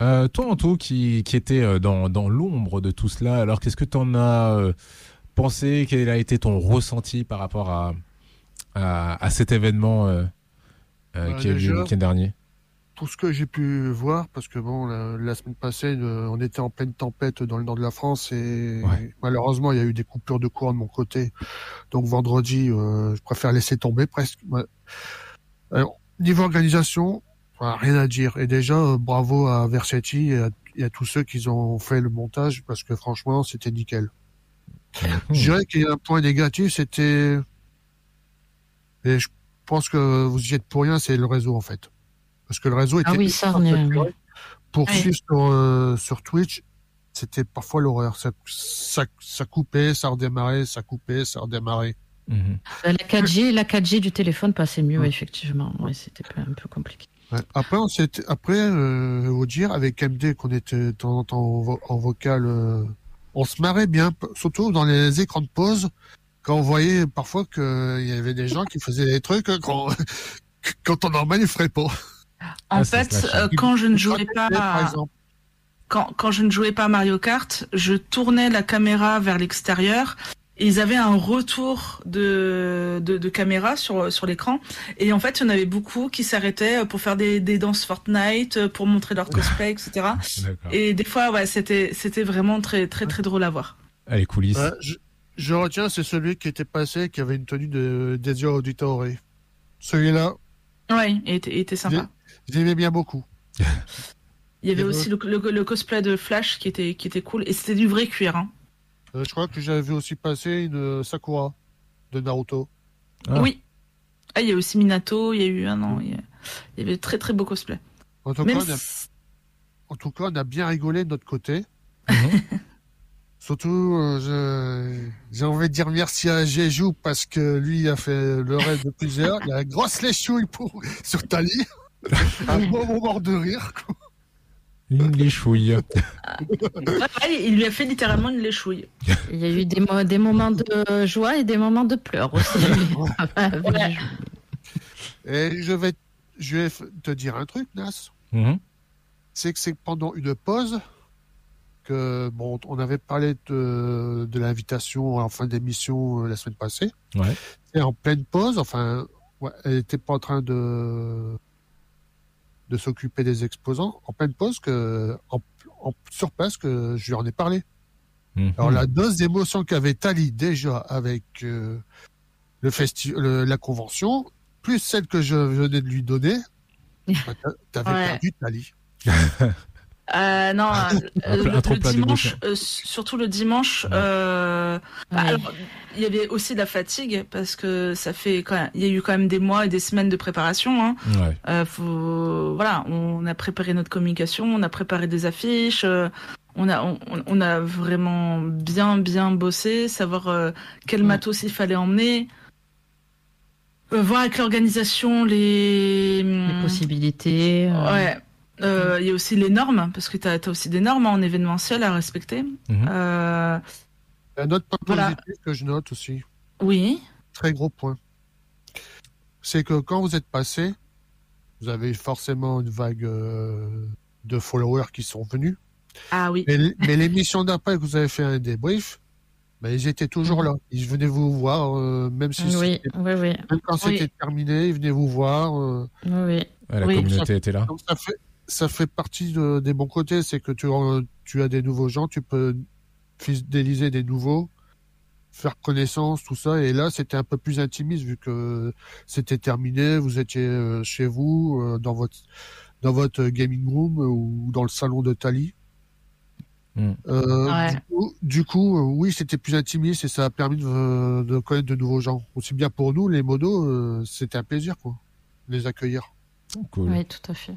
Euh, toi, Anto, qui, qui était euh, dans, dans l'ombre de tout cela, alors qu'est-ce que tu en as euh, pensé? Quel a été ton ressenti par rapport à, à, à cet événement euh, euh, Bah, qui a eu le week-end dernier? Tout ce que j'ai pu voir, parce que bon, la, la semaine passée, on était en pleine tempête dans le nord de la France et Ouais. malheureusement, il y a eu des coupures de courant de mon côté. Donc vendredi, euh, je préfère laisser tomber presque. Ouais. Alors, niveau organisation, rien à dire. Et déjà, euh, bravo à Versetti et à, et à tous ceux qui ont fait le montage, parce que franchement, c'était nickel. Je dirais qu'il y a un point négatif, c'était... Et je pense que vous y êtes pour rien, c'est le réseau en fait. Parce que le réseau était Ah oui, ça, on est- saturé. pour Oui. suivre sur, euh, sur Twitch, c'était parfois l'horreur. Ça, ça, ça coupait, ça redémarrait, ça coupait, ça redémarrait. Mhm. Euh, La 4G, la 4G du téléphone passait mieux, Ouais. effectivement. Ouais, c'était un peu compliqué. Ouais. Après, on s'est, après, euh, vous dire, avec MD, qu'on était de temps en temps en, vo- en vocal, euh, on se marrait bien, surtout dans les écrans de pause, quand on voyait parfois qu'il y avait des gens qui faisaient des trucs quand, (laughs) quand en normal, ils feraient pas. En Ah, ça fait, euh, quand je ne jouais pas, exemple. quand, quand je ne jouais pas à Mario Kart, je tournais la caméra vers l'extérieur. Et ils avaient un retour de, de, de caméra sur, sur l'écran. Et en fait, il y en avait beaucoup qui s'arrêtaient pour faire des, des danses Fortnite, pour montrer leur cosplay, (laughs) etc. Et des fois, ouais, c'était, c'était vraiment très, très, très drôle à voir. Ah, les coulisses. Ouais, je, je retiens, c'est celui qui était passé, qui avait une tenue de Desio Auditore. Celui-là, Ouais, il était, il était sympa. Je l'aimais bien beaucoup. Il y avait aussi le, le, le cosplay de Flash qui était, qui était cool. Et c'était du vrai cuir, hein. Euh, je crois que j'avais vu aussi passer une euh, Sakura de Naruto. Ah. Oui. Ah, il y a aussi Minato, il y a eu un an. Il y, a- il y avait très très beau cosplay. En tout, Même cas, on a, si- en tout cas, on a bien rigolé de notre côté. (laughs) Surtout, euh, j'ai envie de dire merci à Jeju parce que lui a fait le reste de plusieurs. Il a la grosse léchouille pour, sur Tali. Un bon moment de rire. quoi. Une léchouille. Ouais, il lui a fait littéralement une léchouille. Il y a eu des, mo- des moments de joie et des moments de pleurs aussi. Ouais. Et je vais, je vais f- te dire un truc, Nas. Mhm. c'est que c'est pendant une pause que bon, on avait parlé de, de l'invitation en fin d'émission euh, la semaine passée. Ouais. Et en pleine pause, enfin, ouais, elle était pas en train de de s'occuper des exposants. En pleine pause, que en, en- sur place, que je lui en ai parlé. Mhm. Alors la dose d'émotion qu'avait Tali déjà avec euh, le festi le- la convention, plus celle que je venais de lui donner, (laughs) bah, t'a- t'avais Ouais. perdu Tali. (laughs) Euh, non, euh, (laughs) le, dimanche, euh, surtout le dimanche, Ouais. euh, bah, Ouais. alors, il y avait aussi de la fatigue parce que ça fait quand même, il y a eu quand même des mois et des semaines de préparation. Hein. Ouais. Euh, faut, voilà, on a préparé notre communication, on a préparé des affiches, euh, on a, on, on a vraiment bien, bien bossé, savoir euh, quel Ouais. matos il fallait emmener, Euh, voir avec l'organisation les, Les possibilités. euh, Euh, Il y a aussi les normes, parce que tu as, aussi des normes en événementiel à respecter. Mhm. Euh, Un autre point Voilà. positif que je note aussi, oui. très gros point, c'est que quand vous êtes passé, vous avez forcément une vague euh, de followers qui sont venus. Ah oui. Mais, mais l'émission d'après que vous avez fait un débrief, ben, ils étaient toujours là. Ils venaient vous voir, euh, même, si Oui, oui, oui, même quand Oui. c'était terminé, ils venaient vous voir. euh. oui, oui. Ouais, la Oui. communauté était là. Donc ça fait, ça fait partie de- des bons côtés, c'est que tu, euh, tu as des nouveaux gens, tu peux fidéliser des nouveaux, faire connaissance, tout ça. Et là, c'était un peu plus intimiste vu que c'était terminé, vous étiez euh, chez vous, euh, dans votre dans votre gaming room ou dans le salon de Tali. Mm. Euh, Ouais. du, coup, du coup, oui, c'était plus intimiste et ça a permis de, de connaître de nouveaux gens. Aussi bien pour nous, les modos, euh, c'était un plaisir, quoi, les accueillir. Cool. Oui, tout à fait.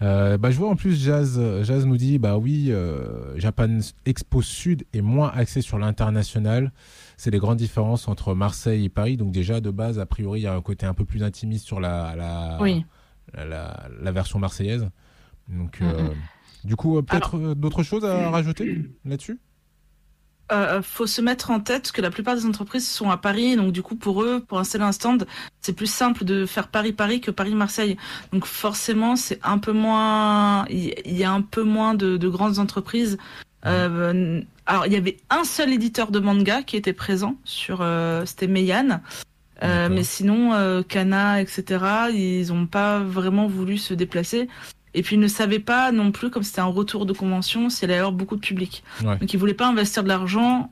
Euh, bah, je vois en plus Jazz, Jazz nous dit bah oui, euh, Japan Expo Sud est moins axé sur l'international. C'est les grandes différences entre Marseille et Paris. Donc déjà de base, a priori, il y a un côté un peu plus intimiste sur la la, Oui. la, la- la version marseillaise. Donc Mm, euh, du coup, euh, peut-être d'autres choses à rajouter là-dessus? Euh, faut se mettre en tête que la plupart des entreprises sont à Paris, donc du coup pour eux, pour installer un stand, c'est plus simple de faire Paris-Paris que Paris-Marseille. Donc forcément, c'est un peu moins, il y a un peu moins de, de grandes entreprises. Euh, alors il y avait un seul éditeur de manga qui était présent sur, euh, c'était Meian. Euh, mais sinon, euh, Kana, etc., ils ont pas vraiment voulu se déplacer. Et puis ils ne savaient pas non plus, comme c'était un retour de convention, s'il allait y avoir beaucoup de public. Ouais. Donc ils voulaient pas investir de l'argent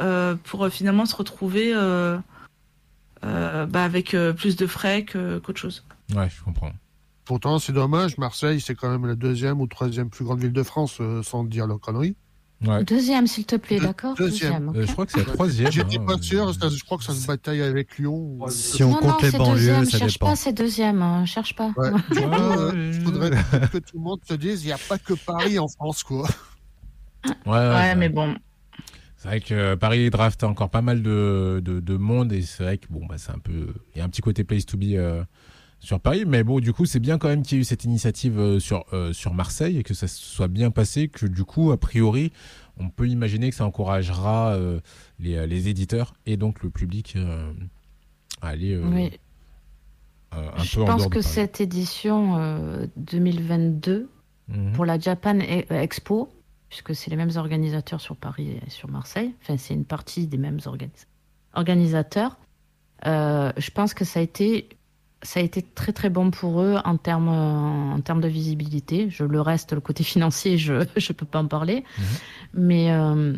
euh, pour euh, finalement se retrouver euh, euh, bah, avec euh, plus de frais qu'autre chose. Ouais, je comprends. Pourtant, c'est dommage, Marseille, c'est quand même la deuxième ou troisième plus grande ville de France, euh, sans dire la connerie. Ouais. Deuxième, s'il te plaît, d'accord deuxième. ok. Euh, je crois que c'est la troisième. J'étais hein, pas euh, sûr, je crois que ça se bataille avec Lyon. Si on non, compte non, les c'est banlieues, deuxième. ça cherche dépend. pas, c'est deuxième. hein, Cherche pas. Ouais. (laughs) Du coup, Ouais, euh, il faudrait que tout le monde se dise, il n'y a pas que Paris en France, quoi. Ouais, ouais, Ouais, c'est mais bon. C'est vrai que Paris draft encore pas mal de, de, de monde et c'est vrai que bon, bah, c'est un peu. Il y a un petit côté place to be euh, sur Paris, mais bon, du coup, c'est bien quand même qu'il y ait eu cette initiative euh, sur, euh, sur Marseille et que ça soit bien passé, que du coup, a priori, on peut imaginer que ça encouragera euh, les, les éditeurs et donc le public euh, à aller Oui. un Je peu en pense dehors de que cette édition euh, 2022 Mhm. pour la Japan E- Expo, puisque c'est les mêmes organisateurs sur Paris et sur Marseille, enfin c'est une partie des mêmes organis- organisateurs, euh, je pense que ça a été ça a été très très bon pour eux en termes en termes de visibilité. Je le reste le côté (laughs) financier, je je peux pas en parler, Mhm. mais euh,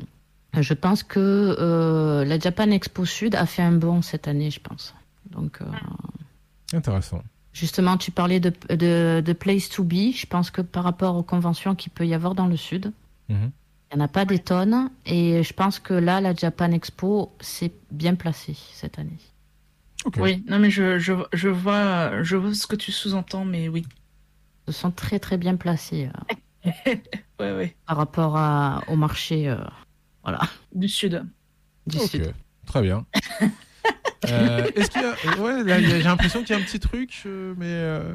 je pense que euh, la Japan Expo Sud a fait un bond cette année, je pense. Donc euh, Intéressant. Justement, tu parlais de, de, de place to be. Je pense que par rapport aux conventions qu'il peut y avoir dans le sud, Mhm. il n'y en a pas des tonnes. Et je pense que là, la Japan Expo, c'est bien placé cette année. Oui, non mais je, je, je vois je vois ce que tu sous-entends, mais oui. Ils sont très très bien placés euh, (laughs) Ouais, ouais. par rapport à, au marché euh, voilà, Du sud. du Ok, sud. Très bien. (laughs) Euh, Est-ce qu'il y a... Ouais, là, il y a- j'ai l'impression qu'il y a un petit truc, euh, mais euh,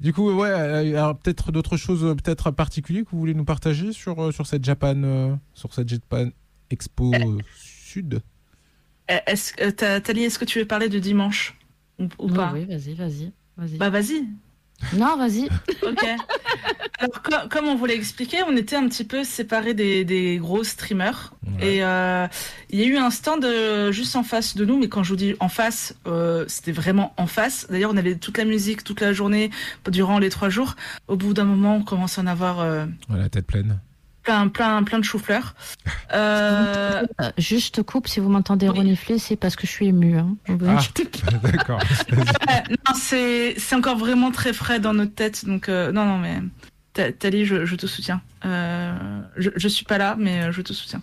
du coup, ouais, alors peut-être d'autres choses, peut-être particulières que vous voulez nous partager sur sur cette Japan, sur cette Japan Expo Sud? Eh, Est-ce, euh, est-ce que tu veux parler de dimanche ou, ou Oui, pas oui, vas-y, vas-y. vas-y. Bah vas-y. Non, vas-y. (laughs) Ok. Alors, co- comme on vous l'a expliqué, on était un petit peu séparés des, des gros streamers. Ouais. Et euh, il y a eu un stand euh, juste en face de nous, mais quand je vous dis en face, euh, c'était vraiment en face. D'ailleurs, on avait toute la musique toute la journée durant les trois jours. Au bout d'un moment, on commence à en avoir euh, Ouais, la tête pleine. Plein, plein, plein de chou-fleurs. (laughs) Euh, Euh, juste coupe, si vous m'entendez Oui. renifler, c'est parce que je suis émue. Hein. Ah. (laughs) D'accord. (laughs) c'est encore vraiment très frais dans notre tête, donc euh, non, non, mais Ta- Tali, je, je te soutiens. Euh, je, je suis pas là, mais je te soutiens.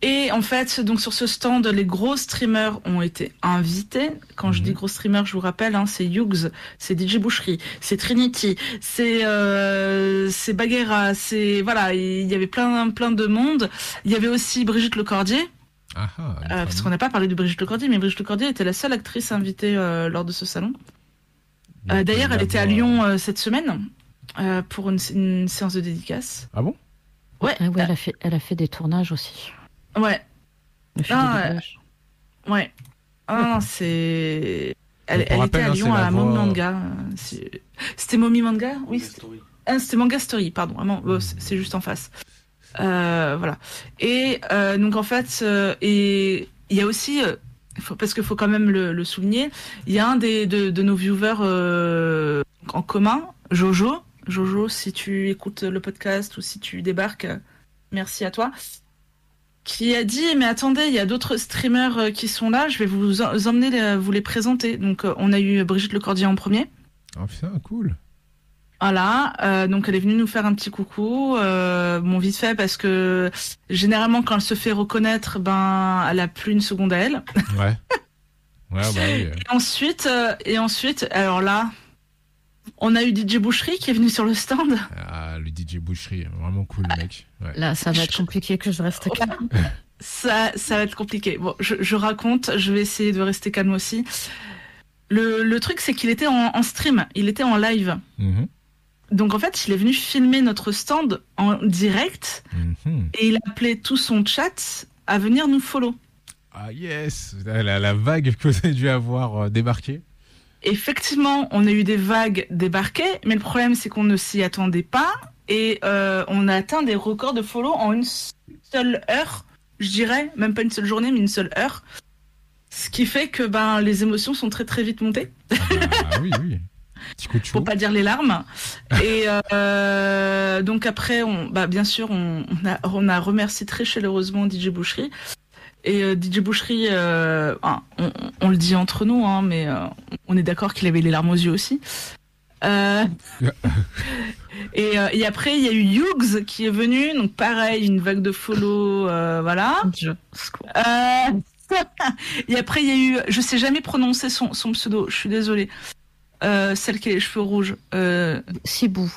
Et en fait, donc sur ce stand, les gros streamers ont été invités. Quand je Mhm. dis gros streamers, je vous rappelle, hein, c'est Hughes, c'est DJ Boucherie, c'est Trinity, c'est euh, c'est Baguera, c'est voilà, il y avait plein plein de monde. Il y avait aussi Brigitte Lecordier. Ah, ah, Euh, parce qu'on n'a pas parlé de Brigitte Lecordier, mais Brigitte Lecordier était la seule actrice invitée euh, lors de ce salon. Euh, D'ailleurs, elle était à Lyon euh, cette semaine euh, pour une, une séance de dédicace. Ah bon? Ouais, Ah ouais, elle, a fait, elle a fait des tournages aussi. Euh, ouais, Ah, ouais. Ah, non, c'est. Elle, elle rappel, était à hein, Lyon à la la Momi voix- Manga. euh, c'est- C'était Momi Manga? Oui, c'était ah, c'était Manga Story, pardon. Vraiment, oh, c'est c'est juste en face. Euh, voilà. Et euh, donc en fait, euh, et il y a aussi, euh, faut- parce qu'il faut quand même le, le souligner, il y a un des de, de nos viewers euh, en commun, Jojo. Jojo, si tu écoutes le podcast ou si tu débarques, merci à toi. Qui a dit mais attendez il y a d'autres streamers euh, qui sont là je vais vous, en- vous emmener les- vous les présenter donc euh, on a eu Brigitte Lecordier en premier Ah putain, cool. Voilà, euh, donc elle est venue nous faire un petit coucou, euh, bon vite fait parce que généralement quand elle se fait reconnaître, ben elle a plus une seconde à elle. Ouais. Ouais, bah oui. (laughs) Et ensuite, euh, et ensuite, alors là, on a eu DJ Boucherie qui est venu sur le stand. Ah, le DJ Boucherie, vraiment cool, le mec. Ouais. Là, ça va être compliqué que je reste calme. (laughs) Ça, ça va être compliqué. Bon, je, je raconte, je vais essayer de rester calme aussi. Le, le truc, c'est qu'il était en, en stream, il était en live. Mhm. Donc en fait, il est venu filmer notre stand en direct Mhm. et il a appelé tout son chat à venir nous follow. Ah yes, la, la vague que vous avez dû avoir euh, débarqué. Effectivement, on a eu des vagues débarquées, mais le problème c'est qu'on ne s'y attendait pas et euh, on a atteint des records de follow en une seule heure, je dirais, même pas une seule journée, mais une seule heure. Ce qui fait que ben les émotions sont très très vite montées, Ah, bah, ah oui, oui. Petit coup de pour pas dire les larmes. Et euh, donc après, on, bah bien sûr, on, on a on a remercié très chaleureusement DJ Boucherie. Et euh, DJ Boucherie, euh, ah, on, on le dit entre nous, hein, mais euh, on est d'accord qu'il avait les larmes aux yeux aussi. (laughs) Et, et après, il y a eu Hughes qui est venu, donc pareil, une vague de follow, voilà. (laughs) Et après, il y a eu, je sais jamais prononcer son, son pseudo, je suis désolée. Celle qui a les cheveux rouges. Sibou.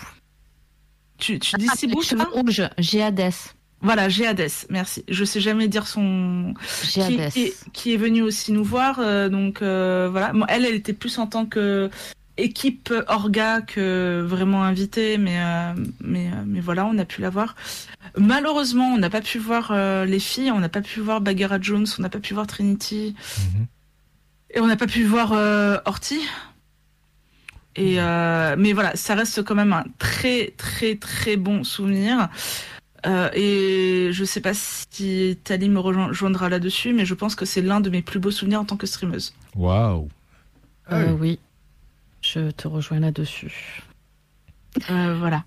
tu, tu dis Ah, Sibou, les cheveux rouges, Géades. Voilà, Géades, merci. Je sais jamais dire son. Qui, Géades. qui, qui est venue aussi nous voir, euh, donc euh, voilà. Bon, elle, elle était plus en tant que équipe orga que vraiment invitée, mais euh, mais euh, mais voilà, on a pu la voir. Malheureusement, on n'a pas pu voir euh, les filles, on n'a pas pu voir Bagheera Jones, on n'a pas pu voir Trinity. Mhm. Et on n'a pas pu voir euh, Horty. Et euh, mais voilà, ça reste quand même un très très très bon souvenir. Euh, et je sais pas si Tali me rejoindra là-dessus, mais je pense que c'est l'un de mes plus beaux souvenirs en tant que streameuse. Waouh. Euh, oui. Je te rejoins là-dessus. Euh, voilà.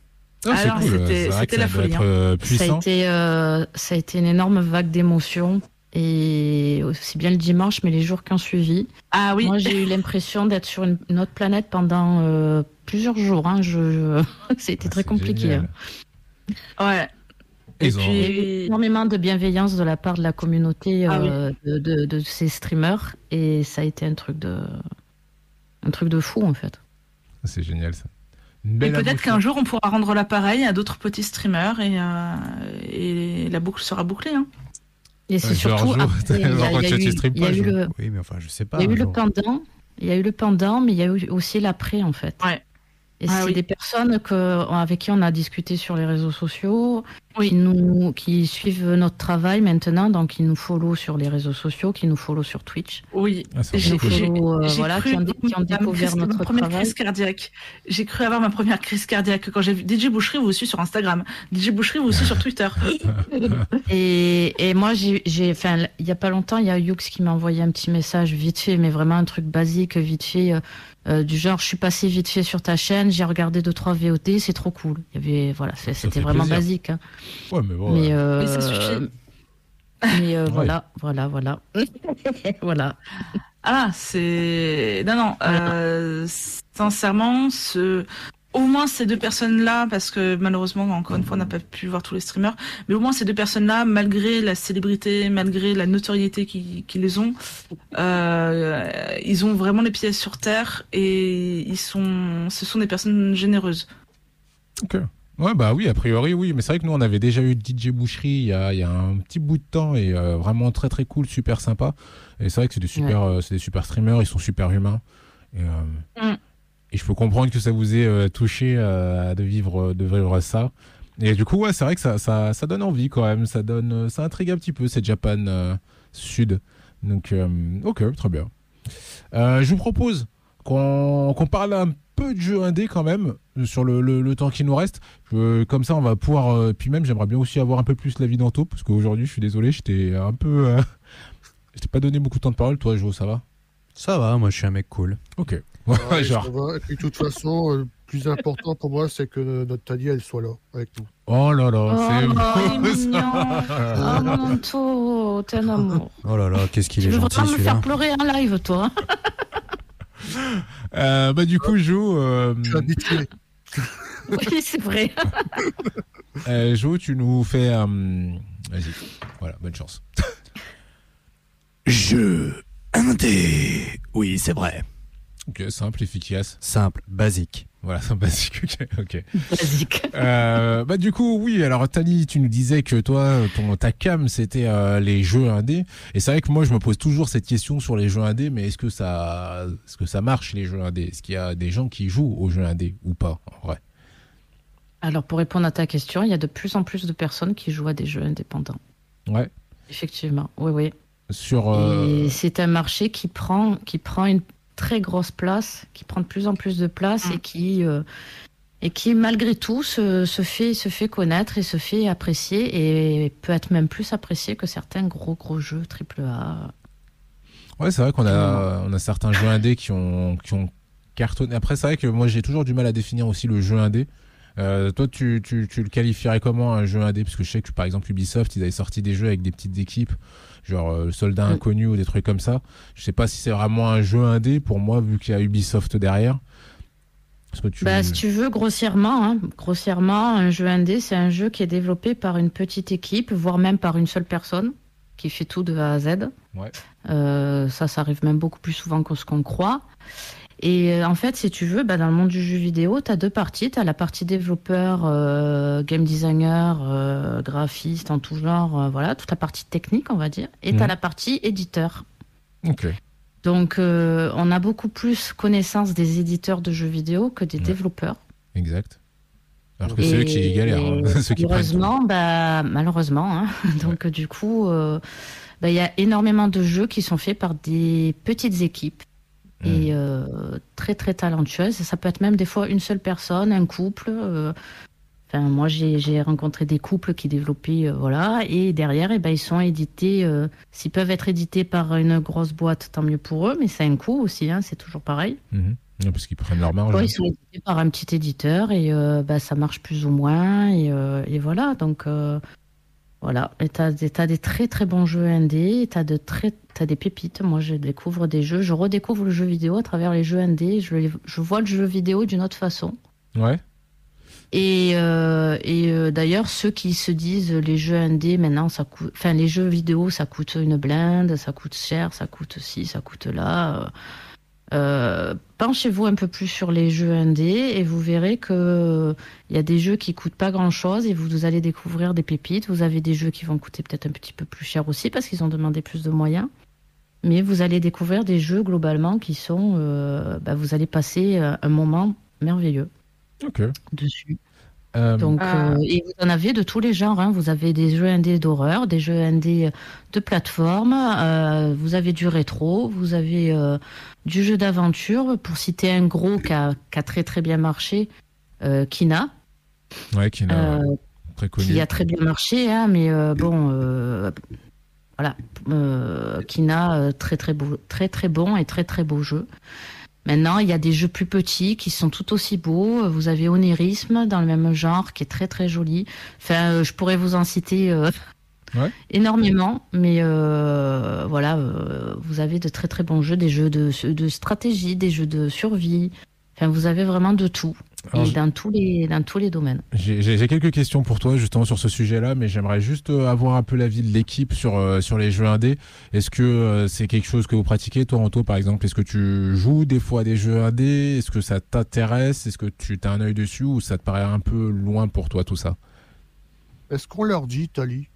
Ah, c'est Alors, cool. c'était- la folie, être Ça a, puissant. été, euh, ça a été une énorme vague d'émotions. Et aussi bien le dimanche, mais les jours qui ont suivi. Ah oui. Moi, j'ai eu l'impression d'être sur une, une autre planète pendant euh, plusieurs jours. Hein. Je, je- (laughs) C'était Ah, très compliqué. hein. Ouais. Et Ils ont- Il y a eu puis, énormément de bienveillance de la part de la communauté Ah oui. euh, de, de- de ces streamers. Et ça a été un truc de, un truc de fou, en fait. C'est génial ça. Et peut-être qu'un jour on pourra rendre l'appareil à d'autres petits streamers et, euh, et la boucle sera bouclée. Hein. Et c'est surtout. il y a- eu- le- pendant, il y a eu le pendant, mais il y a eu aussi l'après en fait. Ouais. Et Ah c'est oui. des personnes que, avec qui on a discuté sur les réseaux sociaux, Oui. qui nous, qui suivent notre travail maintenant, donc qui nous follow sur les réseaux sociaux, qui nous follow sur Twitch, Oui. Ah, J'ai- euh, j'ai voilà, cru qui ont, qui ont avoir ma découvert crise- notre ma première travail. crise cardiaque. J'ai cru avoir ma première crise cardiaque quand j'ai vu DJ Boucherie vous aussi sur Instagram. DJ Boucherie vous aussi sur Twitter. (laughs) (laughs) Et, et moi, j'ai, j'ai, enfin, il y a pas longtemps, il y a Yux qui m'a envoyé un petit message vite fait, mais vraiment un truc basique, vite fait, euh, euh, du genre, je suis passé vite fait sur ta chaîne, j'ai regardé deux trois VOD, c'est trop cool. Il y avait, voilà, c'était vraiment plaisir. basique. hein. Ouais, mais bon. Mais, euh, euh, Mais ça suffit. mais, euh, (laughs) Ouais. voilà, voilà, voilà, (laughs) voilà. Ah, c'est. Non, non. euh, sincèrement, ce. Au moins ces deux personnes-là, parce que malheureusement, encore une fois, on n'a pas pu voir tous les streamers, mais au moins ces deux personnes-là, malgré la célébrité, malgré la notoriété qu'ils les ont, euh, ils ont vraiment les pieds sur terre et ils sont, ce sont des personnes généreuses. Ok. Ouais, bah oui, a priori, oui. Mais c'est vrai que nous, on avait déjà eu DJ Boucherie il y a, il y a un petit bout de temps et euh, vraiment très très cool, super sympa. Et c'est vrai que c'est des super, euh, c'est des super streamers, ils sont super humains. Et, euh, Mm. Et je peux comprendre que ça vous ait euh, touché euh, de vivre de vivre ça. Et du coup, ouais, c'est vrai que ça, ça, ça donne envie quand même. Ça donne, euh, ça intrigue un petit peu cette Japan euh, Sud. Donc, euh, ok, très bien. Euh, je vous propose qu'on qu'on parle un peu de jeux indé quand même sur le, le- le temps qui nous reste. Je- comme ça, on va pouvoir. euh, puis même, j'aimerais bien aussi avoir un peu plus la vie d'Anto parce qu'aujourd'hui, je suis désolé, j'étais un peu. euh, (laughs) je t'ai pas donné beaucoup de temps de parole. Toi, Jo, ça va? Ça va, moi je suis un mec cool. Ok. Ouais, genre. va. Et puis, de toute façon, euh, le plus important pour moi, c'est que notre Thalie, elle soit là, avec nous. Oh là là, Oh, c'est beau, ça. (laughs) Oh mon Anto, t'es un amour. Oh là là, qu'est-ce qu'il Tu est veux gentil vraiment me faire pleurer en live, toi Euh, bah du coup, Jo, euh, Je. (laughs) Oui, c'est vrai. (laughs) euh, Jo, tu nous fais. euh, Vas-y. Voilà, bonne chance. Jeu indé. Oui, c'est vrai. Ok, simple, efficace. Simple, basique. Voilà, c'est (laughs) basique. Ok. Basique. Euh, bah du coup, oui. Alors, Tali, tu nous disais que toi, ton ta cam, c'était euh, les jeux indés. Et c'est vrai que moi, je me pose toujours cette question sur les jeux indés. Mais est-ce que ça, est-ce que ça marche les jeux indés? Est-ce qu'il y a des gens qui jouent aux jeux indés ou pas En vrai? Alors, pour répondre à ta question, il y a de plus en plus de personnes qui jouent à des jeux indépendants. Ouais. Effectivement, oui, oui. Sur. euh, Et c'est un marché qui prend, qui prend une très grosse place, qui prend de plus en plus de place et qui, euh, et qui malgré tout se, se, fait, se fait connaître et se fait apprécier et peut être même plus apprécié que certains gros gros jeux AAA. Ouais, c'est vrai qu'on a, on a certains jeux indés qui ont, qui ont cartonné. Après, c'est vrai que moi, j'ai toujours du mal à définir aussi le jeu indé. Euh, toi, tu, tu, tu le qualifierais comment un jeu indé? Parce que je sais que par exemple Ubisoft, ils avaient sorti des jeux avec des petites équipes, genre euh, Soldat Mm. Inconnu ou des trucs comme ça. Je sais pas si c'est vraiment un jeu indé pour moi, vu qu'il y a Ubisoft derrière. Que tu... Bah, si tu veux, grossièrement, hein, grossièrement, un jeu indé, c'est un jeu qui est développé par une petite équipe, voire même par une seule personne, qui fait tout de A à Z. Ouais. Euh, ça, ça arrive même beaucoup plus souvent que ce qu'on croit. Et euh, en fait, si tu veux, bah, dans le monde du jeu vidéo, tu as deux parties. Tu as la partie développeur, euh, game designer, euh, graphiste en tout genre, euh, voilà, toute la partie technique, on va dire. Et tu Mhm. as la partie éditeur. Ok. Donc, on a beaucoup plus connaissance des éditeurs de jeux vidéo que des Ouais. développeurs. Exact. Alors que c'est eux qui galèrent, hein, et (laughs) ceux qui prennent tout. malheureusement, bah, malheureusement, hein. (laughs) donc du coup, bah, il y a énormément de jeux qui sont faits par des petites équipes Mm. et euh, très très talentueuses. Ça peut être même des fois une seule personne, un couple. euh, Enfin, moi, j'ai rencontré des couples qui développaient, euh, voilà, et derrière, eh ben, ils sont édités. S'ils peuvent être édités par une grosse boîte, tant mieux pour eux, mais c'est un coût aussi, hein, c'est toujours pareil. Mhm. Ouais, parce qu'ils prennent leur marge. Ouais, ils sont édités par un petit éditeur et bah, ça marche plus ou moins. Et, et voilà, donc voilà. Et t'as des, t'as des très très bons jeux indés, et t'as de très, t'as des pépites. Moi, je découvre des jeux, je redécouvre le jeu vidéo à travers les jeux indés. Je, vois le jeu vidéo d'une autre façon. Ouais. Et, euh, et euh, d'ailleurs, ceux qui se disent euh, les jeux indés, maintenant, ça coûte, enfin, les jeux vidéo, ça coûte une blinde, ça coûte cher, ça coûte ci, ça coûte là. Euh, euh, penchez-vous un peu plus sur les jeux indés et vous verrez que euh, il y a des jeux qui coûtent pas grand chose et vous, vous allez découvrir des pépites. Vous avez des jeux qui vont coûter peut-être un petit peu plus cher aussi parce qu'ils ont demandé plus de moyens. Mais vous allez découvrir des jeux globalement qui sont, euh, bah, vous allez passer euh, un moment merveilleux dessus. Euh, Donc, Ah. euh, et vous en avez de tous les genres. hein. Vous avez des jeux indés d'horreur, des jeux indés de plateforme, euh, vous avez du rétro, vous avez euh, du jeu d'aventure. Pour citer un gros qui a, qui a très très bien marché, euh, Kina, ouais, euh, très connu. qui a très bien marché, hein, mais euh, bon, euh, voilà, euh, Kina, euh, très très beau, très très bon et très très beau jeu. Maintenant, il y a des jeux plus petits qui sont tout aussi beaux. Vous avez Onirisme dans le même genre, qui est très très joli. Enfin, euh, je pourrais vous en citer euh, (laughs) Ouais. énormément, mais euh, voilà, euh, vous avez de très très bons jeux, des jeux de, de stratégie, des jeux de survie. Enfin, vous avez vraiment de tout, Alors, et je- dans tous les dans tous les domaines. J'ai quelques questions pour toi justement sur ce sujet-là, mais j'aimerais juste euh, avoir un peu l'avis de l'équipe sur euh, sur les jeux indés. Est-ce que euh, c'est quelque chose que vous pratiquez, Toronto par exemple? Est-ce que tu joues des fois à des jeux indés? Est-ce que ça t'intéresse? Est-ce que tu as un œil dessus ou ça te paraît un peu loin pour toi tout ça? Est-ce qu'on leur dit, Tali?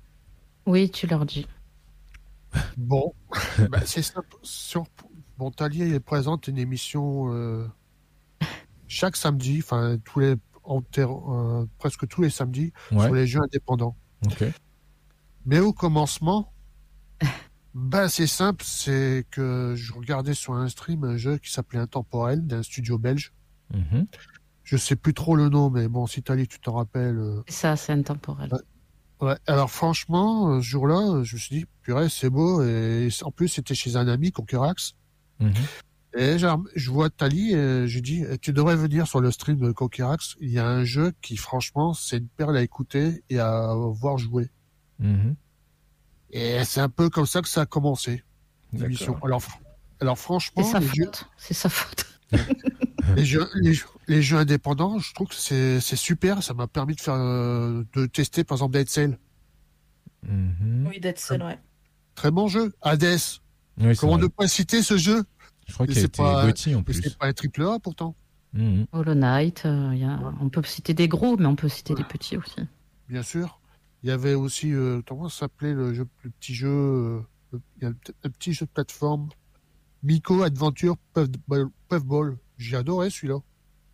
Oui, tu leur dis. Bon, (laughs) bah, c'est. Sur... Bon, Tali elle présente une émission euh, chaque samedi, enfin tous les euh, presque tous les samedis Ouais. sur les jeux indépendants. Mais au commencement, (laughs) ben c'est simple, c'est que je regardais sur un stream un jeu qui s'appelait Intemporel d'un studio belge. Mhm. Je sais plus trop le nom, mais bon, si Tali, tu t'en rappelles. euh, C'est ça, c'est intemporel. Ouais. Alors franchement, euh, ce jour-là, je me suis dit, purée, c'est beau. Et en plus, c'était chez un ami, Conquerax. Mhm. Et genre, je vois Tali et je lui dis, tu devrais venir sur le stream de Conquerax. Il y a un jeu qui, franchement, c'est une perle à écouter et à voir jouer. Mhm. Et c'est un peu comme ça que ça a commencé, l'émission. Alors, fr- Alors franchement, C'est sa les jeux, faute. C'est sa faute. (laughs) les, jeux, les, jeux- les jeux indépendants, je trouve que c'est super. Ça m'a permis de faire euh, de tester par exemple Dead Cell. Mhm. Oui, Dead Cell, ouais. Très bon jeu. Hades. Oui, Comment vrai. ne pas citer ce jeu? Je crois qu'il a c'est été pas- Gauthier en plus. c'est pas un triple A pourtant. Mhm. Hollow Knight, euh, il y a... Ouais. on peut citer des gros, mais on peut citer Ouais. des petits aussi. Bien sûr. Il y avait aussi euh, comment ça s'appelait le jeu, le petit jeu, euh, le- y a petit jeu de plateforme, Miko Adventure Puffball. J'ai adoré celui-là.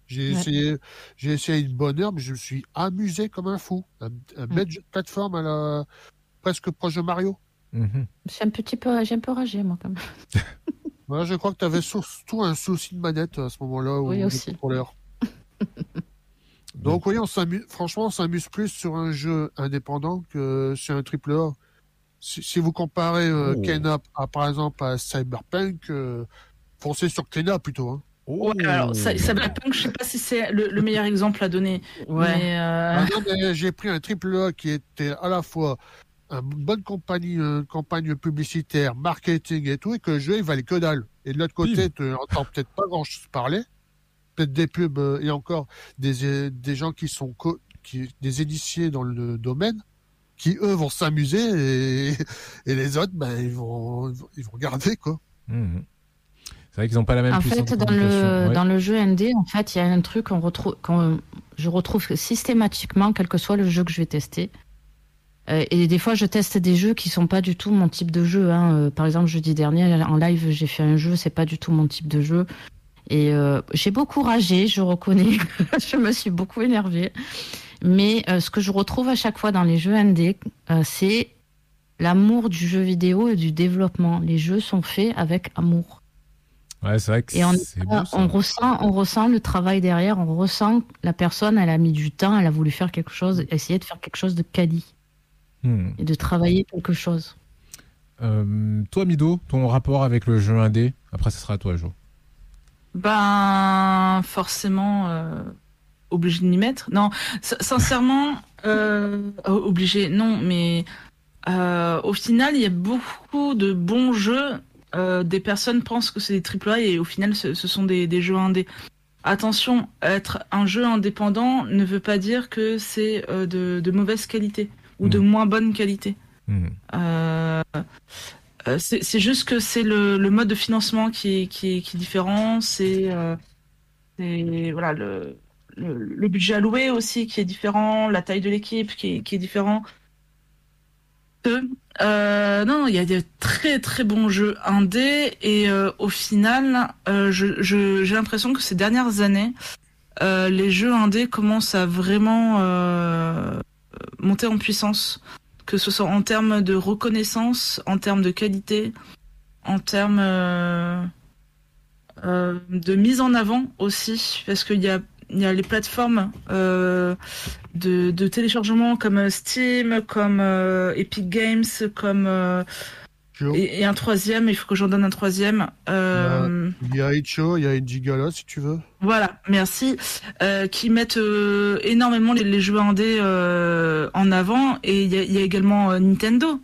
J'ai Ouais. essayé, j'ai essayé une bonne heure, mais je me suis amusé comme un fou. Un, un bête jeu de plateforme à la presque proche de Mario. Mhm. J'ai un petit peu, j'ai un peu ragé, moi, quand même. (laughs) Voilà, je crois que tu avais surtout un souci de manette à ce moment-là. Oui, aussi. contrôleur. (laughs) Donc oui, on s'amuse. Franchement, on s'amuse plus sur un jeu indépendant que sur un triple A. Si, si vous comparez euh, Oh. Kena à, par exemple à Cyberpunk, euh, foncez sur Kena plutôt. Hein. Ouais, alors, Cyberpunk, je sais pas si c'est le, le meilleur exemple à donner. Mais, euh, Ah j'ai pris un triple A qui était à la fois une bonne compagnie, une campagne publicitaire, marketing et tout, et que le jeu il valait que dalle. Et de l'autre côté, tu n'entends peut-être pas grand chose parler, peut-être des pubs euh, et encore des, euh, des gens qui sont co- qui, des initiés dans le domaine, qui eux vont s'amuser et, (laughs) et les autres, ben ils vont ils vont- regarder quoi. Mhm. C'est vrai qu'ils n'ont pas la même En puissance fait, de dans le. Ouais. dans le jeu ND, en fait, il y a un truc qu'on retrouve, qu'on je retrouve systématiquement, quel que soit le jeu que je vais tester. Euh, et des fois, je teste des jeux qui sont pas du tout mon type de jeu. Hein. Euh, Par exemple, jeudi dernier, en live, j'ai fait un jeu, c'est pas du tout mon type de jeu. Et euh, j'ai beaucoup ragé, je reconnais. (laughs) je me suis beaucoup énervée. Mais euh, ce que je retrouve à chaque fois dans les jeux ND, euh, c'est l'amour du jeu vidéo et du développement. Les jeux sont faits avec amour. Ouais, c'est vrai que Et on, c'est beau, on ressent, on ressent le travail derrière, on ressent que la personne, elle a mis du temps, elle a voulu faire quelque chose, essayer de faire quelque chose de quali Mhm. et de travailler quelque chose. Euh, toi, Mido, ton rapport avec le jeu indé Après, ce sera à toi, Jo. Ben, forcément, euh, obligé de m'y mettre. Non, sincèrement, euh, oh, obligé, non, mais euh, au final, il y a beaucoup de bons jeux. Euh, des personnes pensent que c'est des AAA et au final, ce, ce sont des, des jeux indés. Attention, être un jeu indépendant ne veut pas dire que c'est euh, de, de mauvaise qualité ou de Mhm. moins bonne qualité. Mhm. Euh, euh, c'est juste que c'est le, le mode de financement qui est, qui est, qui est différent. C'est euh, voilà le, le, le budget alloué aussi qui est différent, la taille de l'équipe qui est, qui est différent. Euh, non, il y a des très très bons jeux indés et euh, au final, euh, je- je- j'ai l'impression que ces dernières années, les jeux indés commencent à vraiment monter en puissance que ce soit en termes de reconnaissance, en termes de qualité, en termes euh, euh, de mise en avant aussi, parce qu'il y a, les plateformes euh, de, téléchargement comme Steam, comme Epic Games, comme et, et un troisième, il faut que j'en donne un troisième. Euh, Il y a Icho, il y a Indigala si tu veux. voilà, merci. Euh, qui mettent euh, énormément les, les jeux indés euh, en avant. Et il y a, il y a également euh, Nintendo.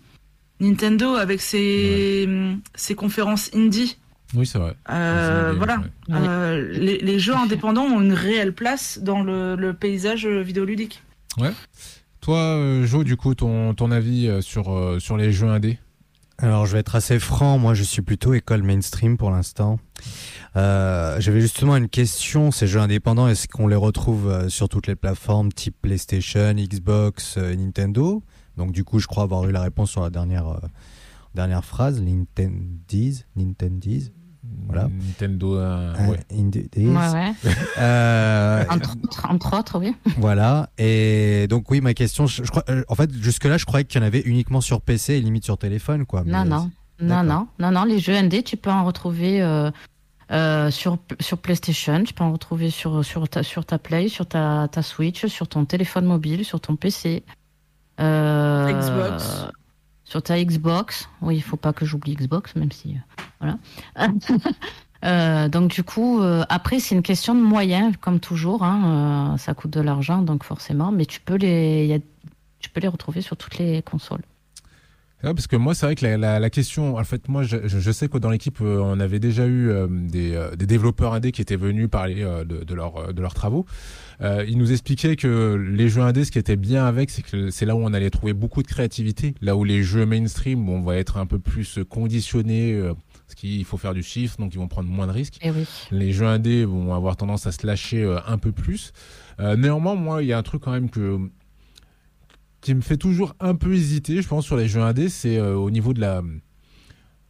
Nintendo avec ses, ses conférences indie. Oui, c'est vrai. Euh, Les- voilà. ouais. Ouais. Euh, les, les jeux indépendants ont une réelle place dans le, le paysage vidéoludique. Toi, euh, Jo, du coup, ton, ton avis sur, sur les jeux indés? Alors, je vais être assez franc. Moi, je suis plutôt école mainstream pour l'instant. Euh, J'avais justement une question. Ces jeux indépendants, est-ce qu'on les retrouve euh, sur toutes les plateformes type PlayStation, Xbox, euh, Nintendo? Donc, du coup, je crois avoir eu la réponse sur la dernière, euh, dernière phrase. Nintendies, Nintendies. Voilà. Nintendo, euh, ouais. Indies. Ouais, ouais. (laughs) Euh, Entre autres, entre autres, oui. Voilà. Et donc oui, ma question, je, je crois, euh, en fait, jusque là, je croyais qu'il y en avait uniquement sur PC et limite sur téléphone, quoi. Non, Mais- non. Non, non, non, non, les jeux ND, tu peux en retrouver euh, euh, sur, sur PlayStation, tu peux en retrouver sur, sur, ta, sur ta Play, sur ta, ta Switch, sur ton téléphone mobile, sur ton PC. Euh, Xbox. Sur ta Xbox. Oui, il faut pas que j'oublie Xbox, même si. euh, voilà. (laughs) Euh, donc, du coup, euh, après, c'est une question de moyens, comme toujours. Hein, ça coûte de l'argent, donc forcément, mais tu peux les, tu peux les retrouver sur toutes les consoles. Parce que moi, c'est vrai que la, question, en fait, moi, je, sais que dans l'équipe, euh, on avait déjà eu euh, des, des, développeurs indés qui étaient venus parler de, de, leur, de leurs travaux. ils nous expliquaient que les jeux indés, ce qui était bien avec, c'est que c'est là où on allait trouver beaucoup de créativité, là où les jeux mainstream, on va être un peu plus conditionné parce qu'il faut faire du chiffre, donc ils vont prendre moins de risques. Eh oui. Les jeux indés vont avoir tendance à se lâcher un peu plus. néanmoins, moi, il y a un truc quand même que qui me fait toujours un peu hésiter, je pense, sur les jeux indés, c'est euh, au niveau de la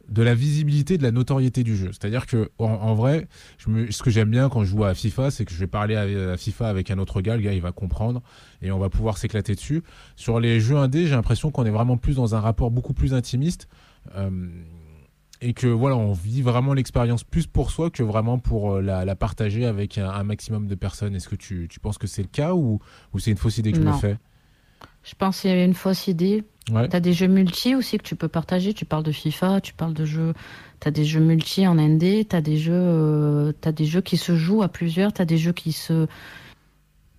de la visibilité, de la notoriété du jeu. C'est-à-dire que en, vrai, je me, ce que j'aime bien quand je joue à FIFA, c'est que je vais parler à, FIFA avec un autre gars, le gars il va comprendre et on va pouvoir s'éclater dessus. Sur les jeux indés, j'ai l'impression qu'on est vraiment plus dans un rapport beaucoup plus intimiste. Euh, et que voilà, on vit vraiment l'expérience plus pour soi que vraiment pour euh, la, partager avec un, maximum de personnes. Est-ce que tu, tu penses que c'est le cas ou, ou c'est une fausse idée que je me fais? Je pense qu'il y avait une fausse idée. Ouais. Tu as des jeux multi aussi que tu peux partager. Tu parles de FIFA, tu parles de jeux. Tu as des jeux multi en ND, tu as, des jeux, euh, as des jeux qui se jouent à plusieurs, tu as des jeux qui se.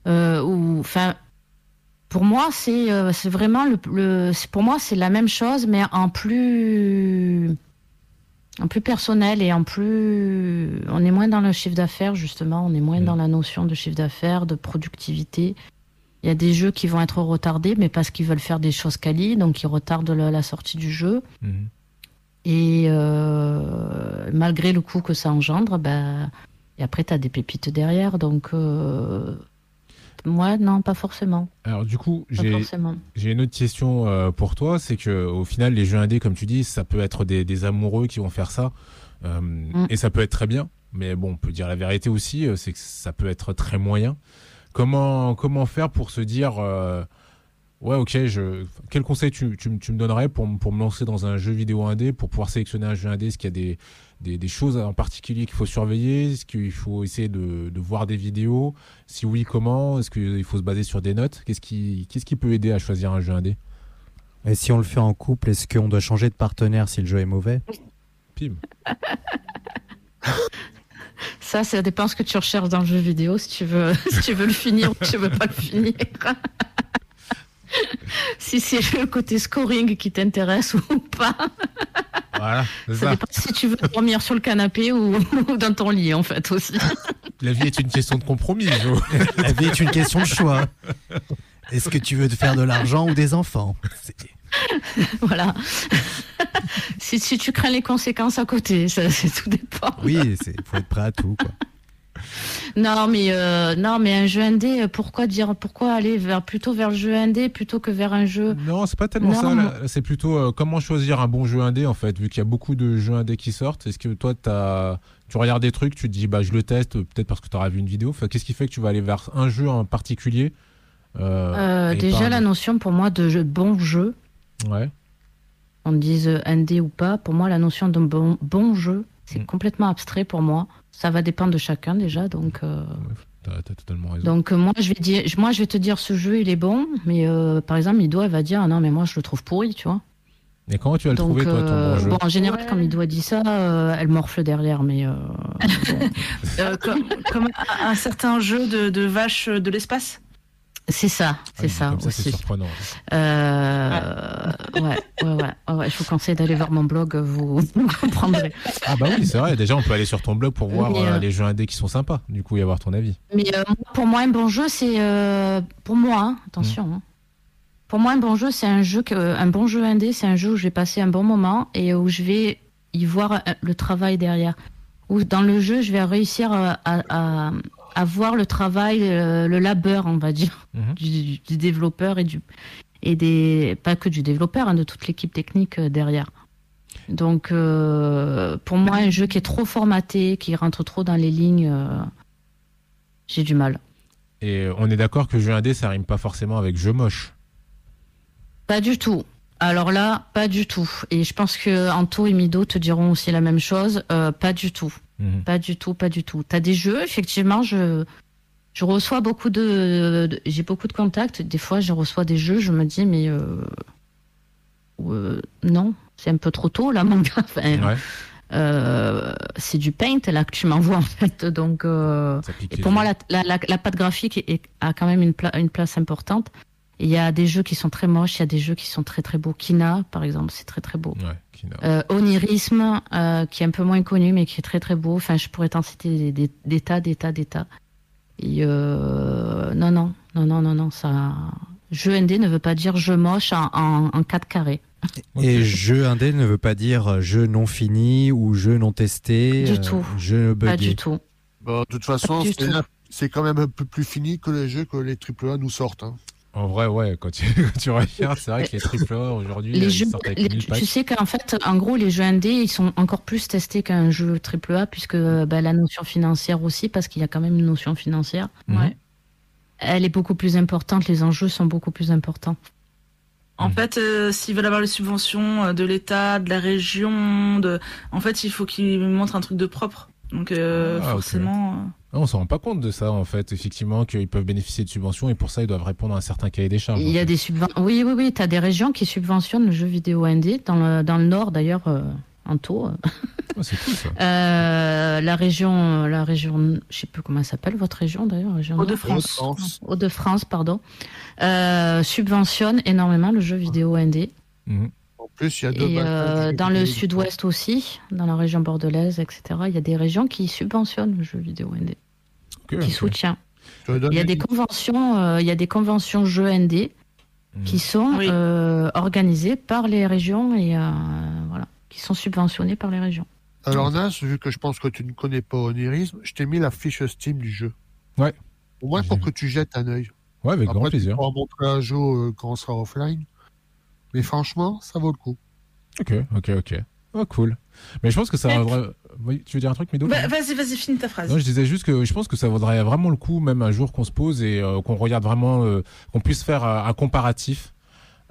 Euh, enfin, pour moi, c'est euh, c'est vraiment le, le pour moi c'est la même chose, mais en plus en plus personnel et en plus on est moins dans le chiffre d'affaires justement, on est moins mm. dans la notion de chiffre d'affaires, de productivité. Il y a des jeux qui vont être retardés, mais parce qu'ils veulent faire des choses quali, donc ils retardent la, sortie du jeu. Mhm. Et euh, malgré le coût que ça engendre, ben, et après, tu as des pépites derrière. Donc, euh, moi, non, pas forcément. Alors, du coup, j'ai une autre question euh, pour toi. C'est que au final, les jeux indés, comme tu dis, ça peut être des, amoureux qui vont faire ça. Mm. Et ça peut être très bien. Mais bon, on peut dire la vérité aussi, c'est que ça peut être très moyen. Comment, comment faire pour se dire, euh, ouais, ok, je, quel conseil tu, tu, me donnerais pour, pour me lancer dans un jeu vidéo indé, pour pouvoir sélectionner un jeu indé? Est-ce qu'il y a des, des, des, choses en particulier qu'il faut surveiller? Est-ce qu'il faut essayer de, de, voir des vidéos? Si oui, comment? Est-ce qu'il faut se baser sur des notes? Qu'est-ce qui, qu'est-ce qui peut aider à choisir un jeu indé? Et si on le fait en couple, est-ce qu'on doit changer de partenaire si le jeu est mauvais? Pim (laughs) Ça, ça dépend ce que tu recherches dans le jeu vidéo, si tu veux, (laughs) si tu veux le finir ou si tu veux pas le finir. (laughs) si c'est le côté scoring qui t'intéresse ou pas. Voilà, ça, dépend si tu veux dormir sur le canapé ou, dans ton lit, en fait, aussi. La vie est une question de compromis, La vie est une question de choix. Est-ce que tu veux te faire de l'argent ou des enfants? Voilà. Si, si, tu crains les conséquences à côté, ça, c'est tout dépend. Oui, il faut être prêt à tout. Quoi. Non, mais euh, non, mais un jeu indé, pourquoi dire, pourquoi aller vers plutôt vers le jeu indé plutôt que vers un jeu Non, c'est pas tellement ça. C'est plutôt euh, comment choisir un bon jeu indé en fait, vu qu'il y a beaucoup de jeux indés qui sortent. Est-ce que toi, as, tu regardes des trucs, tu te dis bah je le teste, peut-être parce que tu auras vu une vidéo. Enfin, qu'est-ce qui fait que tu vas aller vers un jeu en particulier euh, Déjà, la notion pour moi de jeu, bon jeu, Ouais. On dise ND ou pas, pour moi, la notion d'un bon, bon jeu, c'est mm. complètement abstrait pour moi. Ça va dépendre de chacun déjà, donc. Euh... totalement raison. Donc euh, moi je vais dire, moi je vais te dire ce jeu il est bon, mais euh, par exemple Mido elle va dire ah non mais moi je le trouve pourri, tu vois. Et comment tu vas le trouver toi ton bon jeu? Bon en général quand Mido dit ça, elle morfle derrière, mais. (laughs) comme, comme, un certain jeu de, de vache de l'espace? C'est ça, c'est ça aussi. surprenant. Euh, ouais, ouais, ouais, Je vous conseille d'aller voir mon blog, (laughs) vous, comprendrez. Ah bah oui, c'est vrai. Déjà, on peut aller sur ton blog pour voir euh, euh, les jeux indés qui sont sympas. Du coup, y avoir ton avis. Mais pour moi, un bon jeu, c'est pour moi. Hein, attention. Mm. Hein. Pour moi, un bon jeu, c'est un jeu que, un bon jeu indé, c'est un jeu où je vais passer un bon moment et où je vais y voir le travail derrière. Où dans le jeu, je vais réussir à à voir le travail, le, labeur, on va dire, mhm. du, développeur et du et des pas que du développeur, hein, de toute l'équipe technique euh, derrière. Donc, euh, pour moi, un jeu qui est trop formaté, qui rentre trop dans les lignes, euh, j'ai du mal. Et on est d'accord que jeu indé, ça rime pas forcément avec jeu moche. Pas du tout. Alors là, pas du tout. Et je pense que Anto et Mido te diront aussi la même chose. pas du tout. Mhm. Pas du tout, pas du tout. Tu as des jeux, effectivement, je, je reçois beaucoup de. J'ai beaucoup de contacts. Des fois, je reçois des jeux, je me dis, mais. Euh, euh, non, c'est un peu trop tôt, là, (laughs) mon gars. Euh, c'est du paint là que tu m'envoies en fait donc pour moi la, la, la, patte graphique a quand même une, une place importante Il y a des jeux qui sont très moches, il y a des jeux qui sont très très beaux. Kina, par exemple, c'est très très beau. Ouais, Kina. Euh, Onirisme, euh, qui est un peu moins connu, mais qui est très très beau. Enfin, je pourrais t'en citer des, des, des tas, des tas, des tas. Et euh, non, non, non, non, non, non, ça. Jeu ND ne veut pas dire jeu moche en, en, en 4 carrés. Et jeu indé ne veut pas dire jeu non fini ou jeu non testé. Du euh, tout. Jeu. Pas du tout. Bon, de toute façon, c'est quand même un peu plus fini que les jeux que les AAA nous sortent. hein. En vrai, ouais, quand tu, (laughs) quand tu regardes, c'est vrai que les triple A aujourd'hui, Les ils jeux, sortent avec les- 1000 packs. tu sais qu'en fait, en gros, les jeux indés, ils sont encore plus testés qu'un jeu AAA, puisque bah, la notion financière aussi, parce qu'il y a quand même une notion financière. Mhm. Ouais. Elle est beaucoup plus importante, les enjeux sont beaucoup plus importants. En Mhm. fait, euh, s'ils veulent avoir les subventions euh, de l'État, de la région, de... en fait, il faut qu'ils montrent un truc de propre. Donc euh, Ah, forcément, euh, On s'en rend pas compte de ça, en fait, effectivement, qu'ils peuvent bénéficier de subventions et pour ça, ils doivent répondre à un certain cahier des charges. Il en y a fait. des subventions. Oui, oui, oui, tu as des régions qui subventionnent le jeu vidéo indé, dans le, dans le nord d'ailleurs, euh, en taux. Ah, c'est cool, ça. (laughs) Euh, la région, la région, je sais plus comment elle s'appelle, votre région d'ailleurs, région Hauts-de-France. Hauts-de-France. Hauts-de-France, pardon, euh, subventionne énormément le jeu vidéo indé. Mhm. Plus, il y a deux Et euh, dans le sud-ouest aussi, dans la région bordelaise, etc., il y a des régions qui subventionnent le jeu vidéo indé, Ok, qui ok. soutient. Il y a des conventions, euh, il y a des conventions jeux indé Mhm. qui sont Oui. euh, organisées par les régions et euh, voilà, qui sont subventionnées par les régions. Alors Nas, vu que je pense que tu ne connais pas Onirisme, je t'ai mis la fiche Steam du jeu. Ouais. Au moins pour que tu jettes un œil. Ouais, avec grand Après, tu plaisir. pourras montrer à Joe euh, quand on sera offline. Mais franchement, ça vaut le coup. Ok, ok, ok. Oh, cool. Mais je pense que ça vaudrait... Oui, tu veux dire un truc, Mido? Bah, vas-y, vas-y, finis ta phrase. Non, je disais juste que je pense que ça vaudrait vraiment le coup, même un jour qu'on se pose et euh, qu'on regarde vraiment, euh, qu'on puisse faire euh, un comparatif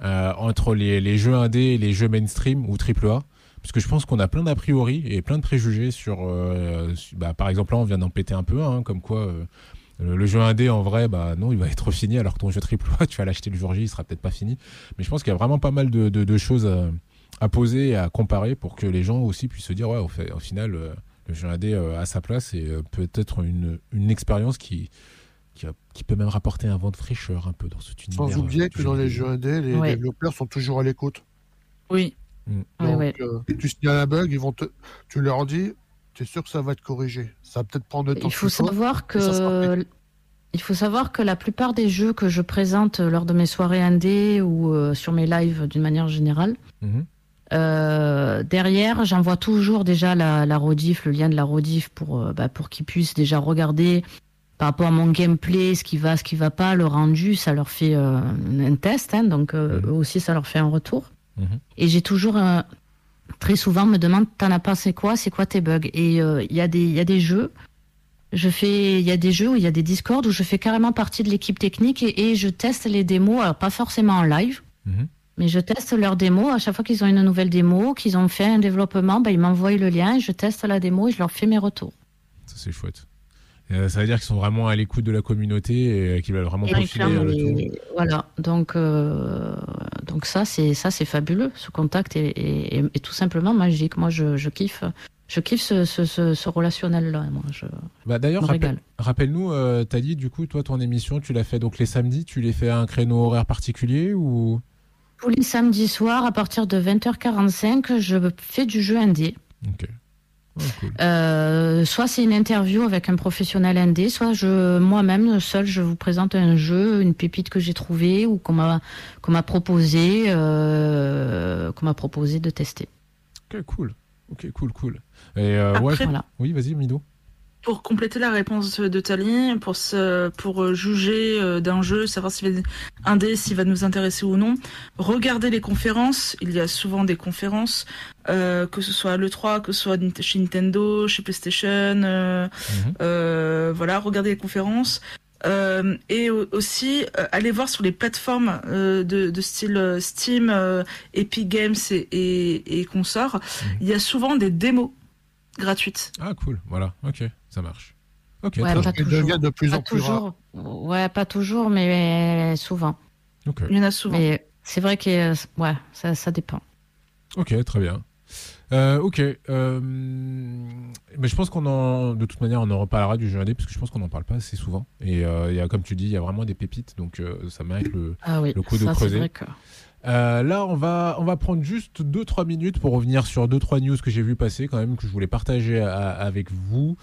euh, entre les, les jeux indés et les jeux mainstream ou AAA. Parce que je pense qu'on a plein d'a priori et plein de préjugés sur, euh, sur- bah, par exemple là on vient d'en péter un peu, hein, comme quoi euh, le, le jeu indé en vrai, bah non, il va être fini alors que ton jeu AAA, (laughs) tu vas l'acheter le jour J, il sera peut-être pas fini. Mais je pense qu'il y a vraiment pas mal de, de, de choses à, à poser et à comparer pour que les gens aussi puissent se dire ouais, au, fait, au final. euh, le jeu indé euh, à sa place et euh, peut-être une, une expérience qui, qui, a- qui peut même rapporter un vent de fraîcheur un peu dans cet univers. Sans euh, oublier que dans les jeux indés, les Ouais. développeurs sont toujours à l'écoute. Oui. Ouais, Donc, ouais. euh, tu signales un bug, ils vont te, tu leur dis, tu es sûr que ça va être corrigé. Ça va peut-être prendre le temps Il faut savoir que il faut savoir que la plupart des jeux que je présente lors de mes soirées indé ou euh, sur mes lives d'une manière générale, Mhm. euh, derrière j'envoie toujours déjà la, la rediff, le lien de la rediff pour euh, bah, pour qu'ils puissent déjà regarder par rapport à mon gameplay, ce qui va, ce qui va pas, le rendu, ça leur fait un test, hein, donc Mhm. eux aussi ça leur fait un retour. Mhm. Et j'ai toujours euh, très souvent me demande t'en as pensé quoi, c'est quoi tes bugs Et euh, il y a des y a des jeux je fais, il y a des jeux où il y a des discords où je fais carrément partie de l'équipe technique et, et je teste les démos, alors pas forcément en live, Mhm. mais je teste leurs démos. À chaque fois qu'ils ont une nouvelle démo, qu'ils ont fait un développement, ben, ils m'envoient le lien, je teste la démo et je leur fais mes retours. Ça, c'est chouette. Euh, ça veut dire qu'ils sont vraiment à l'écoute de la communauté et euh, qu'ils veulent vraiment profiler le tout. Voilà, donc euh, donc ça c'est ça c'est fabuleux. Ce contact est, est- est- est tout simplement magique. Moi je, je kiffe, je kiffe ce, ce, ce, ce relationnel là. Moi je Bah, D'ailleurs, rappel- rappelle-nous, euh, t'as dit du coup, toi, ton émission, tu l'as fait donc les samedis, tu les fais à un créneau horaire particulier ou? Tous les samedis soirs à partir de 20h45, je fais du jeu indé. Ok. Oh, cool. Euh, soit c'est une interview avec un professionnel indé, soit je moi-même seul je vous présente un jeu, une pépite que j'ai trouvée ou qu'on m'a qu'on m'a proposé euh, qu'on m'a proposé de tester. Ok, cool. Ok, cool, cool. Et euh, ouais, Après, Voilà. oui, vas-y, Mido. Pour compléter la réponse de Tali, pour se, pour euh, juger euh, d'un jeu, savoir s'il va un dé, s'il va nous intéresser ou non, regardez les conférences. Il y a souvent des conférences, euh, que ce soit à l'E3, que ce soit chez Nintendo, chez PlayStation, euh, Mhm. euh, voilà, regardez les conférences. Euh, et au- aussi, euh, allez voir sur les plateformes euh, de, de style Steam, Epic Games et, et, et consorts, il y a souvent des démos gratuites. Ah, cool. Voilà. Ok, ça marche. Ok, Ouais, pas toujours. deviennent de plus Pas en plus toujours. Ouais, pas toujours, mais souvent. Ok. Il y en a souvent. Mais c'est vrai que euh, ouais, ça, ça dépend. Ok, très bien. Euh, ok. Euh, mais je pense qu'on en, de toute manière, on en reparlera du jeu indé parce que je pense qu'on n'en parle pas assez souvent. Et euh, il y a, comme tu dis, il y a vraiment des pépites, donc euh, ça mérite le, Ah oui, le coup de ça, c'est creuser. vrai que- Euh, là, on va, on va prendre juste 2-3 minutes pour revenir sur 2-3 news que j'ai vu passer quand même, que je voulais partager avec vous.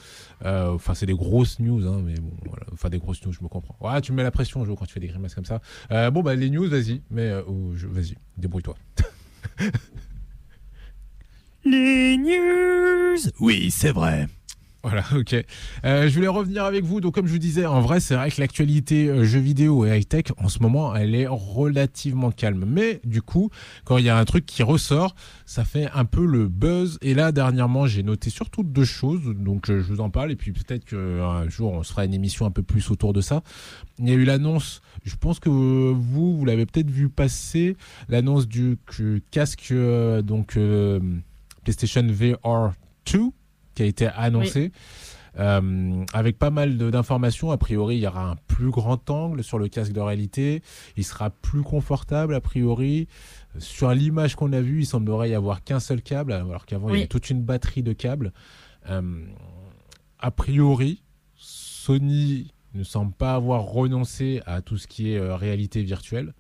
Euh, Enfin, c'est des grosses news, hein, mais bon, voilà. Enfin, des grosses news, je me comprends. Ouais, tu me mets la pression, Jo, quand tu fais des grimaces comme ça. Euh, bon, bah, les news, vas-y. Mais, euh, oh, vas-y, débrouille-toi. Les news Oui, c'est vrai. Voilà, (laughs) ok. Euh, je voulais revenir avec vous. Donc, comme je vous disais, en vrai, c'est vrai que l'actualité euh, jeux vidéo et high-tech, en ce moment, elle est relativement calme. Mais du coup, quand il y a un truc qui ressort, ça fait un peu le buzz. Et là, dernièrement, j'ai noté surtout deux choses. Donc, euh, je vous en parle. Et puis, peut-être qu'un jour, on se fera une émission un peu plus autour de ça. Il y a eu l'annonce, je pense que vous, vous l'avez peut-être vu passer, l'annonce du que- casque, donc, PlayStation VR 2 qui a été annoncé. Euh, avec pas mal d'informations, a priori il y aura un plus grand angle sur le casque de réalité, il sera plus confortable a priori. Sur l'image qu'on a vue, il semblerait y avoir qu'un seul câble, alors qu'avant il y avait toute une batterie de câbles. Euh, a priori, Sony ne semble pas avoir renoncé à tout ce qui est euh, réalité virtuelle.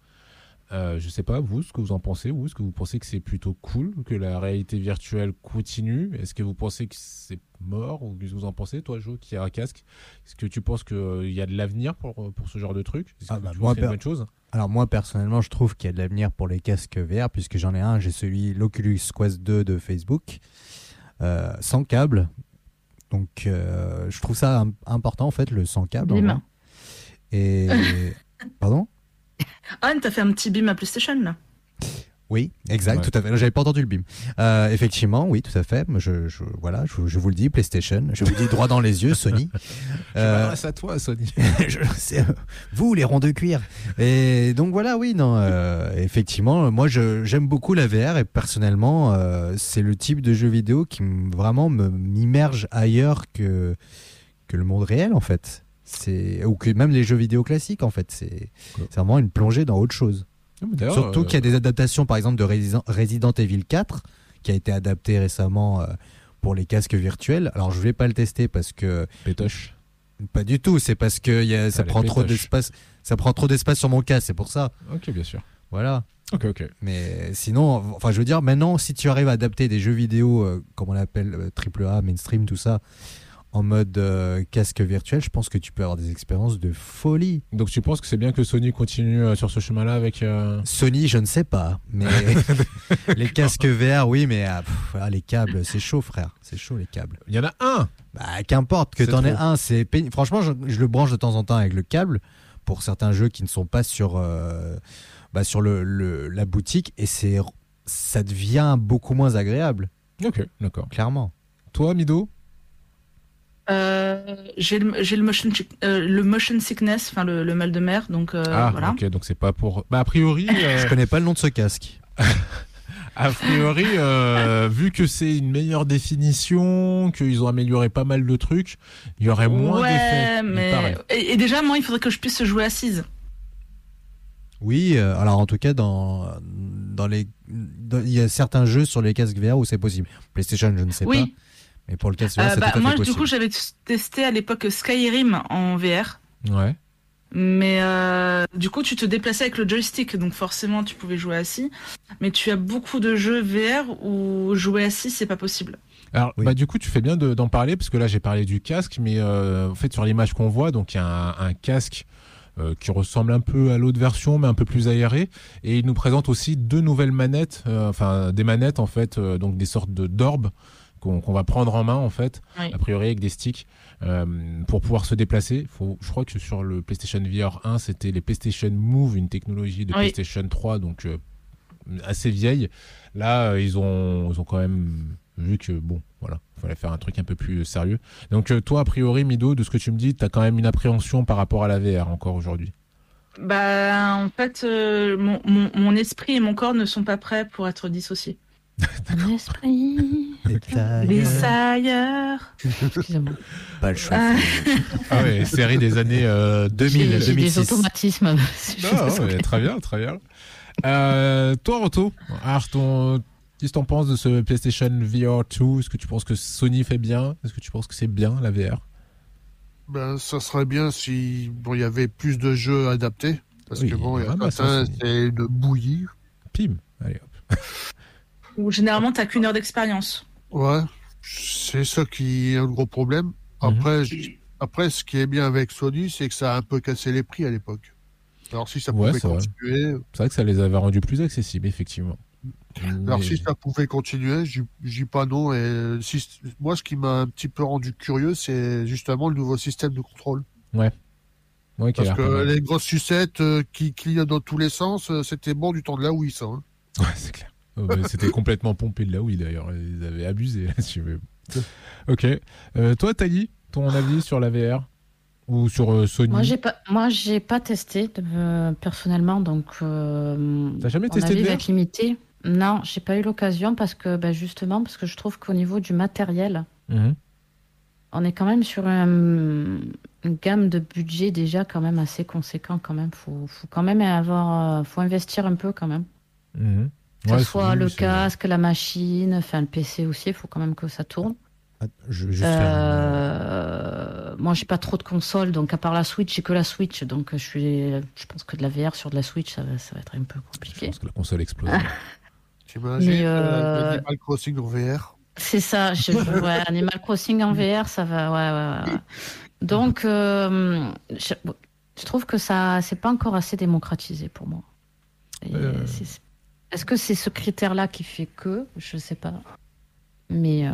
Euh, je sais pas, vous, ce que vous en pensez, vous, est-ce que vous pensez que c'est plutôt cool que la réalité virtuelle continue? Est-ce que vous pensez que c'est mort Ou qu'est-ce que vous en pensez, toi, Jo, qui a un casque? Est-ce que tu penses qu'il y a de l'avenir pour, pour ce genre de truc? Est-ce Ah que bah, tu moi, per- bonne chose Alors moi personnellement, je trouve qu'il y a de l'avenir pour les casques VR puisque j'en ai un, j'ai celui l'Oculus Quest 2 de Facebook euh, sans câble. Donc euh, je trouve ça im- important en fait le sans câble. Et (laughs) pardon? (laughs) Ah, t'as fait un petit beam à PlayStation là. Oui, exact, Ouais. tout à fait. J'avais pas entendu le bim. Euh, effectivement, oui, tout à fait. Moi, Je, je- voilà, je, je vous le dis, PlayStation. Je vous le dis droit dans les yeux, Sony. (laughs) Euh, à toi, Sony. (laughs) je- c'est, vous les ronds de cuir. Et donc voilà, oui, non, euh, effectivement, moi je j'aime beaucoup la VR et personnellement, euh, c'est le type de jeu vidéo qui m- vraiment me m'immerge ailleurs que que le monde réel en fait. C'est ou que même les jeux vidéo classiques en fait. C'est Ouais. vraiment une plongée dans autre chose. D'ailleurs, Surtout euh, qu'il y a des adaptations, par exemple, de Resident, Resident Evil 4, qui a été adapté récemment euh, pour les casques virtuels. Alors, je vais pas le tester parce que Pétoche. pas du tout. C'est parce que il y a- ça Ah, prend trop d'espace. Ça prend trop d'espace sur mon casque. C'est pour ça. Ok, bien sûr. Voilà. Ok, ok. Mais sinon, enfin, je veux dire, maintenant, si tu arrives à adapter des jeux vidéo, euh, comme on l'appelle, euh, triple A, mainstream, tout ça, en mode euh, casque virtuel, je pense que tu peux avoir des expériences de folie. Donc tu penses que c'est bien que Sony continue euh, sur ce chemin-là avec... euh, Sony, je ne sais pas, mais (laughs) les casques VR, oui, mais ah, pff, ah, les câbles, c'est chaud, frère. C'est chaud, les câbles. Il y en a un Bah, qu'importe que t'en aies un, c'est péni- franchement, je, je le branche de temps en temps avec le câble pour certains jeux qui ne sont pas sur, bah, sur le, le- la boutique et c'est, ça devient beaucoup moins agréable, Ok, d'accord. clairement. Toi, Mido? J'ai le, j'ai le motion, euh, le motion sickness, enfin le, le mal de mer, donc euh, Ah, voilà. ok, donc c'est pas pour... Bah, a priori... (laughs) euh, Je connais pas le nom de ce casque. (laughs) A priori, euh, vu que c'est une meilleure définition, qu'ils ont amélioré pas mal de trucs, il y aurait moins d'effets. ouais, mais et, et déjà moi il faudrait que je puisse jouer assise. Oui, euh, alors en tout cas, dans, dans les, il y a certains jeux sur les casques VR où c'est possible. PlayStation, je ne sais pas. Mais pour le VR, Euh, c'est bah, tout à moi du coup j'avais testé à l'époque Skyrim en VR. Ouais. Mais euh, du coup, tu te déplaçais avec le joystick, donc forcément, tu pouvais jouer assis. Mais tu as beaucoup de jeux VR où jouer assis, c'est pas possible. Alors, Oui. bah, du coup, tu fais bien de- d'en parler, parce que là, j'ai parlé du casque, mais euh, en fait, sur l'image qu'on voit, donc il y a un, un casque euh, qui ressemble un peu à l'autre version, mais un peu plus aéré. Et il nous présente aussi deux nouvelles manettes, euh, enfin, des manettes, en fait, euh, donc des sortes de d'orbes qu'on va prendre en main, en fait, Oui. a priori avec des sticks, euh, pour pouvoir se déplacer. Faut, je crois que sur le PlayStation VR 1, c'était les PlayStation Move, une technologie de Oui. PlayStation 3, donc euh, assez vieille. Là, euh, ils ont, ils ont quand même vu que bon, voilà, fallait faire un truc un peu plus sérieux. Donc toi, a priori, Mido, de ce que tu me dis, t'as quand même une appréhension par rapport à la VR encore aujourd'hui? Bah, en fait, euh, mon, mon, mon esprit et mon corps ne sont pas prêts pour être dissociés. Mon esprit. Les ailleurs. Excusez-moi. Pas le choix. Ah. Ah ouais, série des années euh, 2000, J'ai j'ai des 2006. automatismes. Non, ouais, très bien, très bien. Euh, toi, Roto, alors ton, Qu'est-ce que t'en penses de ce PlayStation VR 2 Est-ce que tu penses que Sony fait bien? Est-ce que tu penses que c'est bien la VR Ben, ça serait bien si bon, il y avait plus de jeux adaptés. Parce Oui, que bon, il y a c'est- c'est de bouillie. Pim Allez hop. Ou généralement, t'as qu'une heure d'expérience. Ouais, c'est ça qui est un gros problème. Mhm. Après, je- après, ce qui est bien avec Sony, c'est que ça a un peu cassé les prix à l'époque. Alors si ça Ouais, pouvait continuer, C'est vrai que ça les avait rendus plus accessibles, effectivement. alors Mais- si ça pouvait continuer, dis pas non. Et si, moi, ce qui m'a un petit peu rendu curieux, c'est justement le nouveau système de contrôle. Ouais, a Parce que les grosses sucettes euh, qui clignotent dans tous les sens, euh, c'était bon du temps de la Wii, ça. hein. Ouais, c'est clair. Oh, bah, C'était complètement pompé de là oui d'ailleurs. Ils avaient abusé (laughs) là-dessus. (laughs) Ok. Euh, toi, Tali, ton avis sur la VR Ou sur euh, Sony? Moi, j'ai pas, moi, j'ai pas testé euh, personnellement, donc. Euh, T'as jamais testé de VR limité. Non, j'ai pas eu l'occasion parce que, ben, justement, parce que je trouve qu'au niveau du matériel, Mhm. on est quand même sur un- une gamme de budget déjà quand même assez conséquent quand même. Faut, faut quand même avoir, faut investir un peu quand même. Mhm. Que Ouais, ce soit le casque, la machine, enfin le PC aussi, il faut quand même que ça tourne. Ah, Je une- Euh, moi, j'ai pas trop de consoles, donc à part la Switch, j'ai que la Switch, donc je suis, je pense que de la VR sur de la Switch, ça va, ça va être un peu Je compliqué. pense que la console explose. T'imagines Mais, euh, euh, Animal Crossing en VR? C'est ça, je, je- ouais, Animal Crossing en VR, ça va, ouais, ouais, ouais. Donc, euh, je, je trouve que ça, c'est pas encore assez démocratisé pour moi. Et Euh. c'est- Est-ce que c'est ce critère-là qui fait que, je sais pas. Mais euh,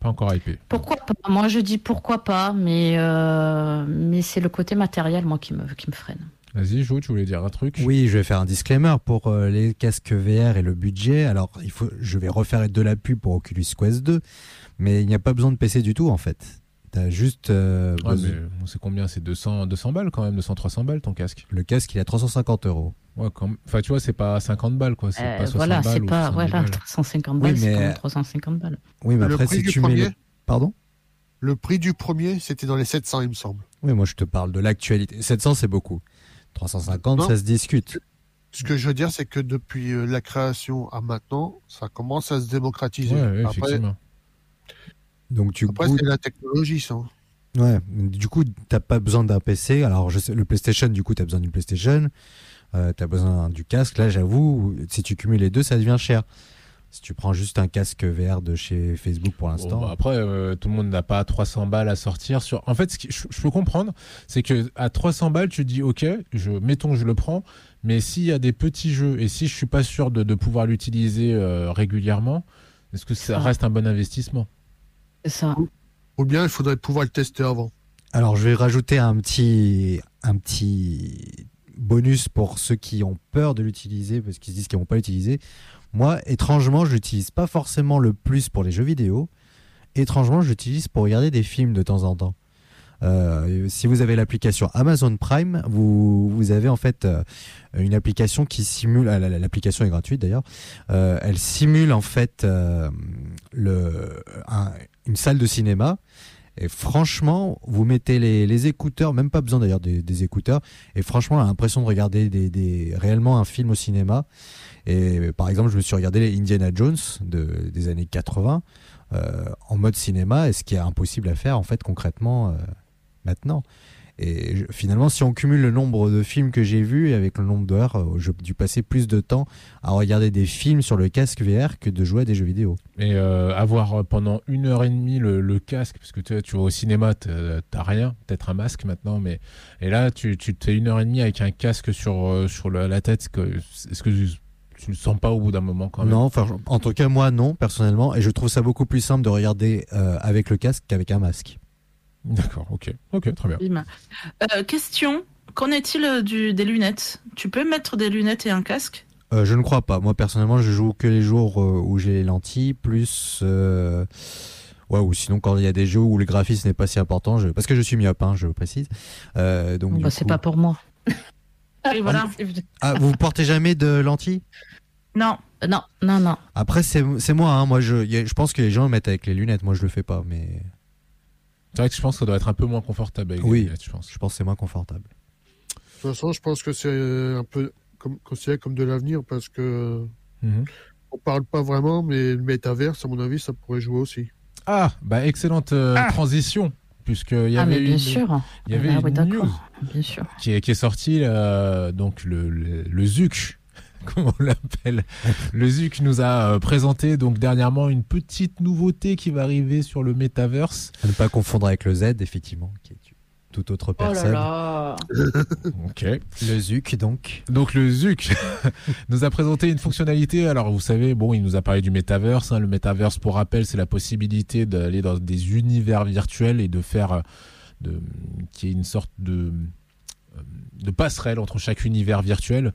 Pas encore hypé. pourquoi pas? Moi, je dis pourquoi pas, mais euh, mais c'est le côté matériel, moi, qui me qui me freine. Vas-y, Jo, tu voulais dire un truc? Oui, je vais faire un disclaimer pour euh, les casques VR et le budget. Alors, il faut, je vais refaire de la pub pour Oculus Quest 2, mais il n'y a pas besoin de PC du tout en fait. T'as juste euh, Ouais, besoin- mais on sait combien? C'est 200, 200 balles quand même, 200, 300 balles ton casque. le casque, il est à 350 euros. Ouais, quand. Enfin, tu vois, c'est pas 50 balles quoi. C'est Euh, pas 60 voilà, balles. c'est pas 70 voilà balles. 350 Oui, balles, c'est mais- quand même 350 balles. Oui, mais Le après, prix si du tu mets. Pardon? Le prix du premier, c'était dans les 700, il me semble. Oui, moi je te parle de l'actualité. 700, c'est beaucoup. 350, Non. ça se discute. Ce que je veux dire, c'est que depuis euh, la création à maintenant, ça commence à se démocratiser. Ouais, ouais, après, effectivement. Donc, tu après, goûtes- c'est la technologie, ça. Ouais, du coup, t'as pas besoin d'un PC. Alors, je sais, le PlayStation, du coup, t'as besoin d'une PlayStation. Euh, t'as besoin du casque. Là, j'avoue, si tu cumules les deux, ça devient cher. Si tu prends juste un casque VR de chez Facebook pour Bon, l'instant. bah, après, euh, tout le monde n'a pas 300 balles à sortir. Sur... En fait, ce qui, je, je peux comprendre, c'est que à 300 balles, tu te dis, ok, je, mettons, je le prends, mais s'il y a des petits jeux et si je suis pas sûr de, de pouvoir l'utiliser euh, régulièrement, est-ce que ça Ah. reste un bon investissement? C'est ça. Ou bien, il faudrait pouvoir le tester avant. Alors, je vais rajouter un petit, un petit bonus pour ceux qui ont peur de l'utiliser parce qu'ils se disent qu'ils vont pas l'utiliser. Moi, étrangement, je l'utilise pas forcément le plus pour les jeux vidéo. Étrangement, je l'utilise pour regarder des films de temps en temps. Euh, si vous avez l'application Amazon Prime, vous, vous avez en fait euh, une application qui simule. ah, la- la- L'application est gratuite d'ailleurs. Euh, elle simule en fait euh, le, un- une salle de cinéma. Et franchement, vous mettez les, écouteurs, même pas besoin d'ailleurs des, écouteurs. Et franchement, on l'impression de regarder des, réellement un film au cinéma. Et par exemple, je me suis regardé les Indiana Jones de, des années 80 euh, en mode cinéma, et ce qui est impossible à faire en fait concrètement euh, maintenant. Et je- finalement, si on cumule le nombre de films que j'ai vus avec le nombre d'heures, euh, j'ai dû passer plus de temps à regarder des films sur le casque VR que de jouer à des jeux vidéo. Et euh, avoir euh, pendant une heure et demie le, le casque, parce que tu, tu vas au cinéma, t'as rien, peut-être un masque maintenant, mais et là tu, tu te fais une heure et demie avec un casque sur, sur la, la tête, est-ce que, que tu, tu le sens pas au bout d'un moment quand même? Non, enfin, en tout cas moi non personnellement, et je trouve ça beaucoup plus simple de regarder euh, avec le casque qu'avec un masque. D'accord, ok, ok, très bien. Euh, question qu'en est-il euh, du, des lunettes? Tu peux mettre des lunettes et un casque? Euh, je ne crois pas. Moi personnellement, je joue que les jours où j'ai les lentilles, plus euh, ouais, ou sinon quand il y a des jeux où le graphisme n'est pas si important, je... parce que je suis myope, hein, je précise. Euh, donc Bah, c'est coup- pas pour moi. (laughs) Et voilà. Ah, vous portez jamais de lentilles? Non. Non, non, non. Après c'est moi, hein, moi je je pense que les gens le mettent avec les lunettes, moi je le fais pas, mais C'est vrai que je pense que ça doit être un peu moins confortable avec Oui. lunettes, je pense. je pense que c'est moins confortable. De toute façon, je pense que c'est un peu comme, considéré comme de l'avenir parce que Mhm. on parle pas vraiment, mais le métaverse, à mon avis, ça pourrait jouer aussi. Ah, bah excellente euh, Ah. transition, puisqu'il y Ah, avait mais bien une, sûr. il y avait Ah, une oui, news d'accord. Bien sûr. qui est, qui est sortie, euh, donc le, le, le ZUC, (laughs) comme on l'appelle. Le ZUC nous a euh, présenté donc dernièrement une petite nouveauté qui va arriver sur le Metaverse. À ne pas confondre avec le Z, effectivement, qui est toute autre Oh là personne. là. (laughs) Ok. Le Zuc, donc. Donc le ZUC (laughs) nous a présenté une fonctionnalité. Alors vous savez, bon, il nous a parlé du Metaverse. hein. Le Metaverse, pour rappel, c'est la possibilité d'aller dans des univers virtuels et de faire, euh, de, qui est une sorte de euh, de passerelle entre chaque univers virtuel.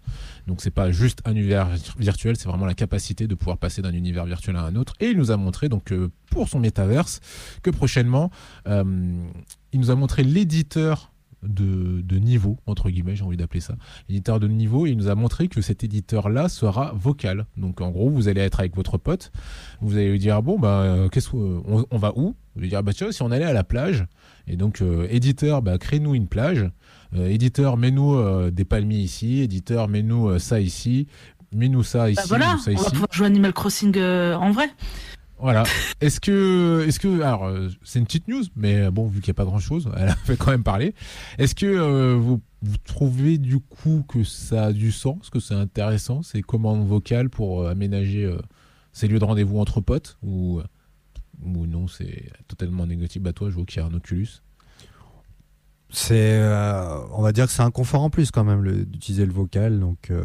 Donc c'est pas juste un univers virtuel, c'est vraiment la capacité de pouvoir passer d'un univers virtuel à un autre. Et il nous a montré donc euh, pour son métaverse que prochainement, euh, il nous a montré l'éditeur de, niveau entre guillemets, j'ai envie d'appeler ça, l'éditeur de niveau. Et il nous a montré que cet éditeur-là sera vocal. Donc en gros, vous allez être avec votre pote, vous allez lui dire bon bah euh, qu'est-ce que- on, on va où? Vous lui dire bah tiens si on allait à la plage. Et donc éditeur, bah crée-nous une plage. Euh, éditeur, mets-nous euh, des palmiers ici. Éditeur, mets-nous euh, ça ici. Mets-nous ça ici. Bah voilà, ça on va pouvoir jouer Animal Crossing en vrai. Voilà. (laughs) Est-ce que, est-ce que, alors, c'est une petite news, mais bon, vu qu'il n'y a pas grand-chose, elle a fait quand même parler. Est-ce que euh, vous, vous trouvez du coup que ça a du sens, que c'est intéressant, ces commandes vocales pour euh, aménager euh, ces lieux de rendez-vous entre potes, ou, ou non, c'est totalement négatif? Bah toi, je vois qu'il y a un Oculus. C'est, euh, on va dire que c'est un confort en plus quand même le- d'utiliser le vocal. Donc, euh,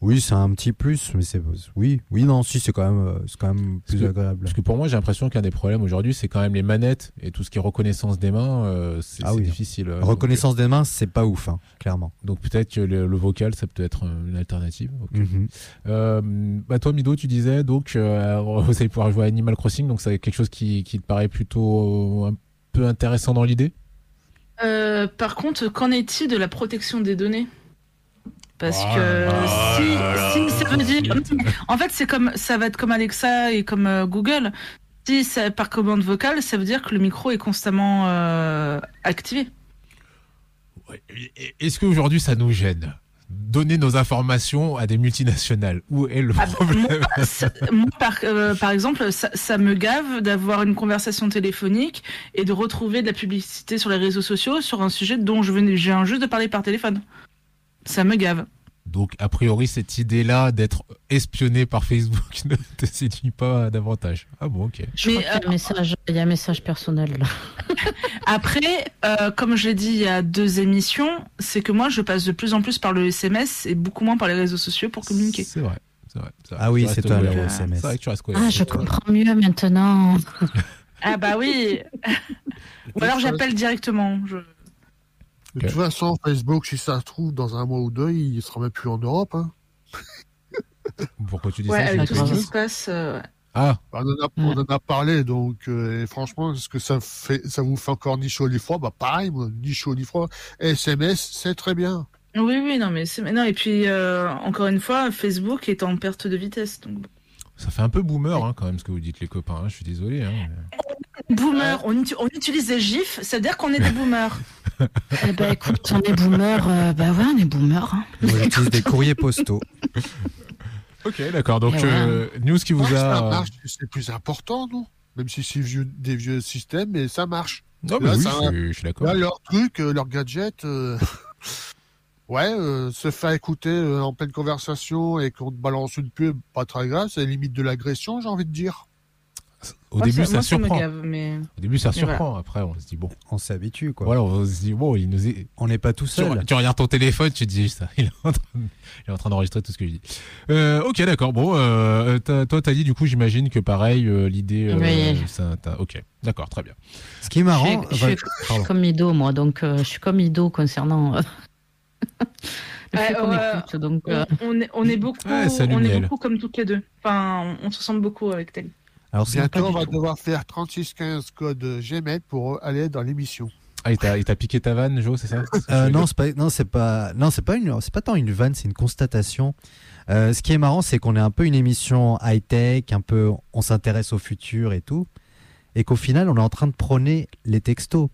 oui, c'est un petit plus, mais c'est, oui, oui, non, si, c'est quand même, euh, c'est quand même Parce plus que- agréable. Parce que pour moi, j'ai l'impression qu'un des problèmes aujourd'hui, c'est quand même les manettes et tout ce qui est reconnaissance des mains, euh, c'est Ah c'est oui. difficile. Reconnaissance des mains, c'est pas ouf, hein, clairement. Donc, peut-être que le, le vocal, ça peut être une alternative. Mhm. Bah toi Mido tu disais donc vous allez pouvoir jouer à Animal Crossing donc c'est quelque chose qui, qui te paraît plutôt un peu intéressant dans l'idée? Euh, par contre, qu'en est-il de la protection des données? Parce Oh que si, là si là. ça veut dire, (laughs) en fait, c'est comme ça va être comme Alexa et comme euh, Google. Si c'est par commande vocale, ça veut dire que le micro est constamment euh, activé. Est-ce qu'aujourd'hui ça nous gêne? Donner nos informations à des multinationales Où est le Ah bah, problème moi, ça- moi, par, euh, par exemple, ça, ça me gave d'avoir une conversation téléphonique et de retrouver de la publicité sur les réseaux sociaux sur un sujet dont je venais, j'ai juste de parler par téléphone. Ça me gave. Donc a priori cette idée-là d'être espionné par Facebook (laughs) ne te séduit pas davantage. Ah bon ok. Je Mais, crois qu'il y a euh, un message, il y a un message personnel. là. (laughs) Après, euh, comme je l'ai dit il y a deux émissions, c'est que moi je passe de plus en plus par le SMS et beaucoup moins par les réseaux sociaux pour communiquer. C'est vrai. Ah oui, Tu c'est toi le SMS. Vrai que tu restes cohérent. Ah, je comprends mieux maintenant. (laughs) Ah bah oui. Ou alors j'appelle directement. Je... De toute façon, Facebook, si ça se trouve, dans un mois ou deux, il sera même plus en Europe. hein. Pourquoi tu dis Ouais, ça avec tout ce qui se passe. euh, Ah On en a, on en a parlé, donc euh, et franchement, est-ce que ça, fait, ça vous fait encore ni chaud ni froid? Bah pareil, moi, ni chaud ni froid. SMS, c'est très bien. Oui, oui, non, mais c'est non et puis euh, encore une fois, Facebook est en perte de vitesse. Donc... Ça fait un peu boomer hein, quand même ce que vous dites les copains. hein. Je suis désolé. hein. Boomer, on, uti- on utilise des gifs, ça veut dire qu'on est des boomers. (laughs) eh ben écoute, on est boomer. euh, bah ouais, on est boomer. hein. Moi, j'utilise des courriers postaux. (laughs) Ok, d'accord. Donc, ouais. euh, news qui vous Ouais, ça a. marche, c'est plus important, non? Même si c'est vieux, des vieux systèmes, mais ça marche. Non, mais Là, oui, ça- je, suis- je suis d'accord. Là, leur truc, euh, leur gadget, euh, (laughs) ouais, euh, se faire écouter euh, en pleine conversation et qu'on te balance une pub, pas très grave, c'est limite de l'agression, j'ai envie de dire. Au Moi, début, ça, ça, moi, ça me surprend. gave, mais Au début, ça Mais voilà. surprend. Après, on se dit bon. On s'habitue, quoi. Voilà, on se dit bon, il nous est. On n'est pas tout seul. tu regardes ton téléphone, tu te dis ça. Il est en train, de- d'enregistrer tout ce que je dis. Euh, ok, d'accord. Bon, euh, t'as- toi, t'as dit du coup, j'imagine que pareil, euh, l'idée. euh, Oui. ok, d'accord, très bien. Ce qui est Je marrant, suis, je suis- je comme Ido, moi, donc euh, je suis comme Ido concernant euh, (laughs) Ouais, écoute. Donc, on, euh, on est, on est beaucoup, Ouais, on est beaucoup comme toutes les deux. Enfin, on, on se ressemble beaucoup avec Tali. Alors c'est Bientôt, on va devoir faire 3615 code Gmail pour aller dans l'émission. Ah, il t'a il t'a piqué ta vanne, Joe, c'est ça? Euh, non, c'est pas, non, c'est pas, non, c'est pas une, c'est pas tant une vanne, c'est une constatation. Euh, ce qui est marrant, c'est qu'on est un peu une émission high tech, un peu, on s'intéresse au futur et tout, et qu'au final, on est en train de prôner les textos.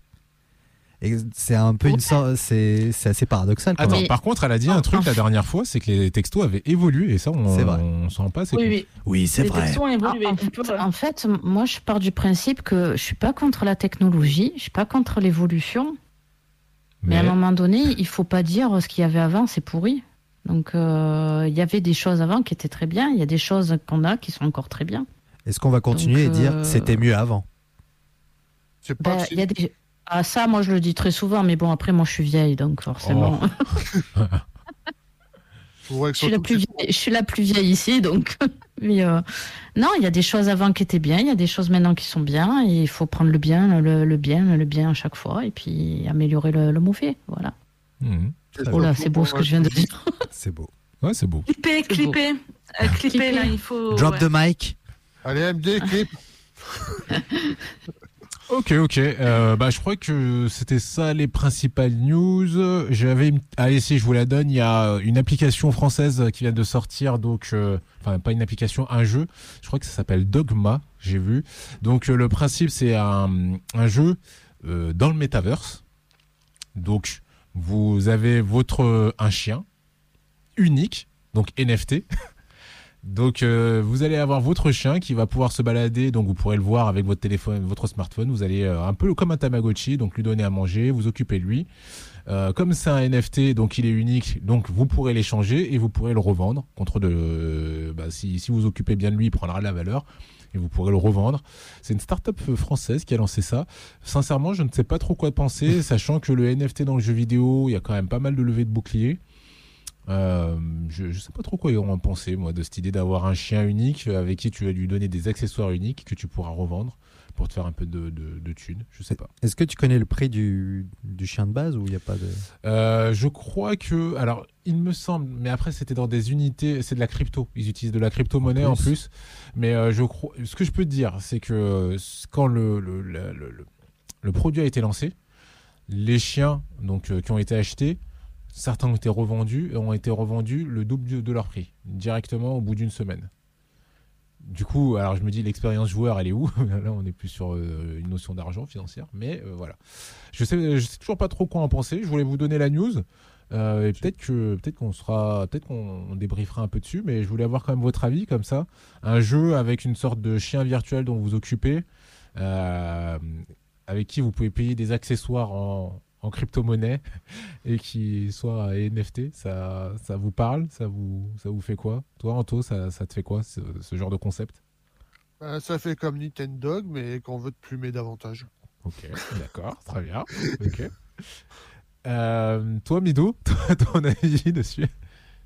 Et c'est un peu une sorte, c'est c'est assez paradoxal. Quand Attends, même. par contre, elle a dit un truc la dernière fois, c'est que les textos avaient évolué et ça, on C'est vrai. on s'en rend pas. assez Oui, oui. Oui, c'est Les vrai. textos ont Ah, évolué. en, fait, en fait, moi, je pars du principe que je suis pas contre la technologie, je suis pas contre l'évolution, mais... à un moment donné, il faut pas dire ce qu'il y avait avant, c'est pourri. Donc, euh, il y avait des choses avant qui étaient très bien, il y a des choses qu'on a qui sont encore très bien. Est-ce qu'on va continuer Donc, et dire euh, c'était mieux avant? Il y a des... Ah, ça, moi, je le dis très souvent, mais bon, après, moi, je suis vieille, donc forcément, (laughs) que je, suis la plus vieille, je suis la plus vieille ici, donc. (laughs) mais, euh, non, il y a des choses avant qui étaient bien, il y a des choses maintenant qui sont bien, et il faut prendre le bien, le, le bien, le bien à chaque fois, et puis améliorer le, le mauvais. Voilà. C'est Oh là, c'est beau ce que je viens de dire. (laughs) C'est beau. Ouais, c'est beau. Clipper, clipper. Euh, clipper, Clipper. là, il faut. Drop ouais. the mic. Allez, MD, clip. Ok, ok. Euh, bah, je crois que c'était ça les principales news. J'avais, allez, si je vous la donne, il y a une application française qui vient de sortir, donc, euh, enfin, pas une application, un jeu. Je crois que ça s'appelle Dogma. J'ai vu. Donc, euh, le principe, c'est un, un jeu euh, dans le metaverse. Donc, vous avez votre un chien unique, donc NFT. (laughs) Donc euh, vous allez avoir votre chien qui va pouvoir se balader, donc vous pourrez le voir avec votre téléphone, votre smartphone. Vous allez euh, un peu comme un Tamagotchi, donc lui donner à manger, vous occuper de lui. Euh, comme c'est un NFT, donc il est unique, donc vous pourrez l'échanger et vous pourrez le revendre contre de. bah, si, si vous occupez bien de lui, il prendra la valeur et vous pourrez le revendre. C'est une start-up française qui a lancé ça. Sincèrement, je ne sais pas trop quoi penser, (laughs) sachant que le NFT dans le jeu vidéo, il y a quand même pas mal de levées de boucliers. Euh, je, je sais pas trop quoi en penser, moi, de cette idée d'avoir un chien unique avec qui tu vas lui donner des accessoires uniques que tu pourras revendre pour te faire un peu de, de, de thunes. Je sais pas. Est-ce que tu connais le prix du, du chien de base ou il n'y a pas de. Euh, je crois que, alors, il me semble, mais après c'était dans des unités, c'est de la crypto. Ils utilisent de la crypto-monnaie En en plus. Mais euh, je crois, ce que je peux te dire, c'est que quand le, le, produit a été lancé, les chiens donc qui ont été achetés, certains ont été revendus et ont été revendus le double de, leur prix directement au bout d'une semaine. Du coup, alors je me dis l'expérience joueur, elle est où? (laughs) Là, on est plus sur euh, une notion d'argent financière, mais euh, voilà. Je sais, je sais toujours pas trop quoi en penser. Je voulais vous donner la news. Euh, et peut-être que peut-être qu'on sera peut-être qu'on on débriefera un peu dessus mais je voulais avoir quand même votre avis comme ça un jeu avec une sorte de chien virtuel dont vous vous occupez euh, avec qui vous pouvez payer des accessoires en, en crypto-monnaie (laughs) et qui soit NFT ça ça vous parle? Ça vous ça vous fait quoi? Toi Anto ça, ça te fait quoi ce, ce genre de concept? Euh, ça fait comme Nintendo, mais qu'on veut te plumer davantage. ok d'accord très bien. Ok. (laughs) Euh, toi Mido (laughs) toi, ton avis dessus?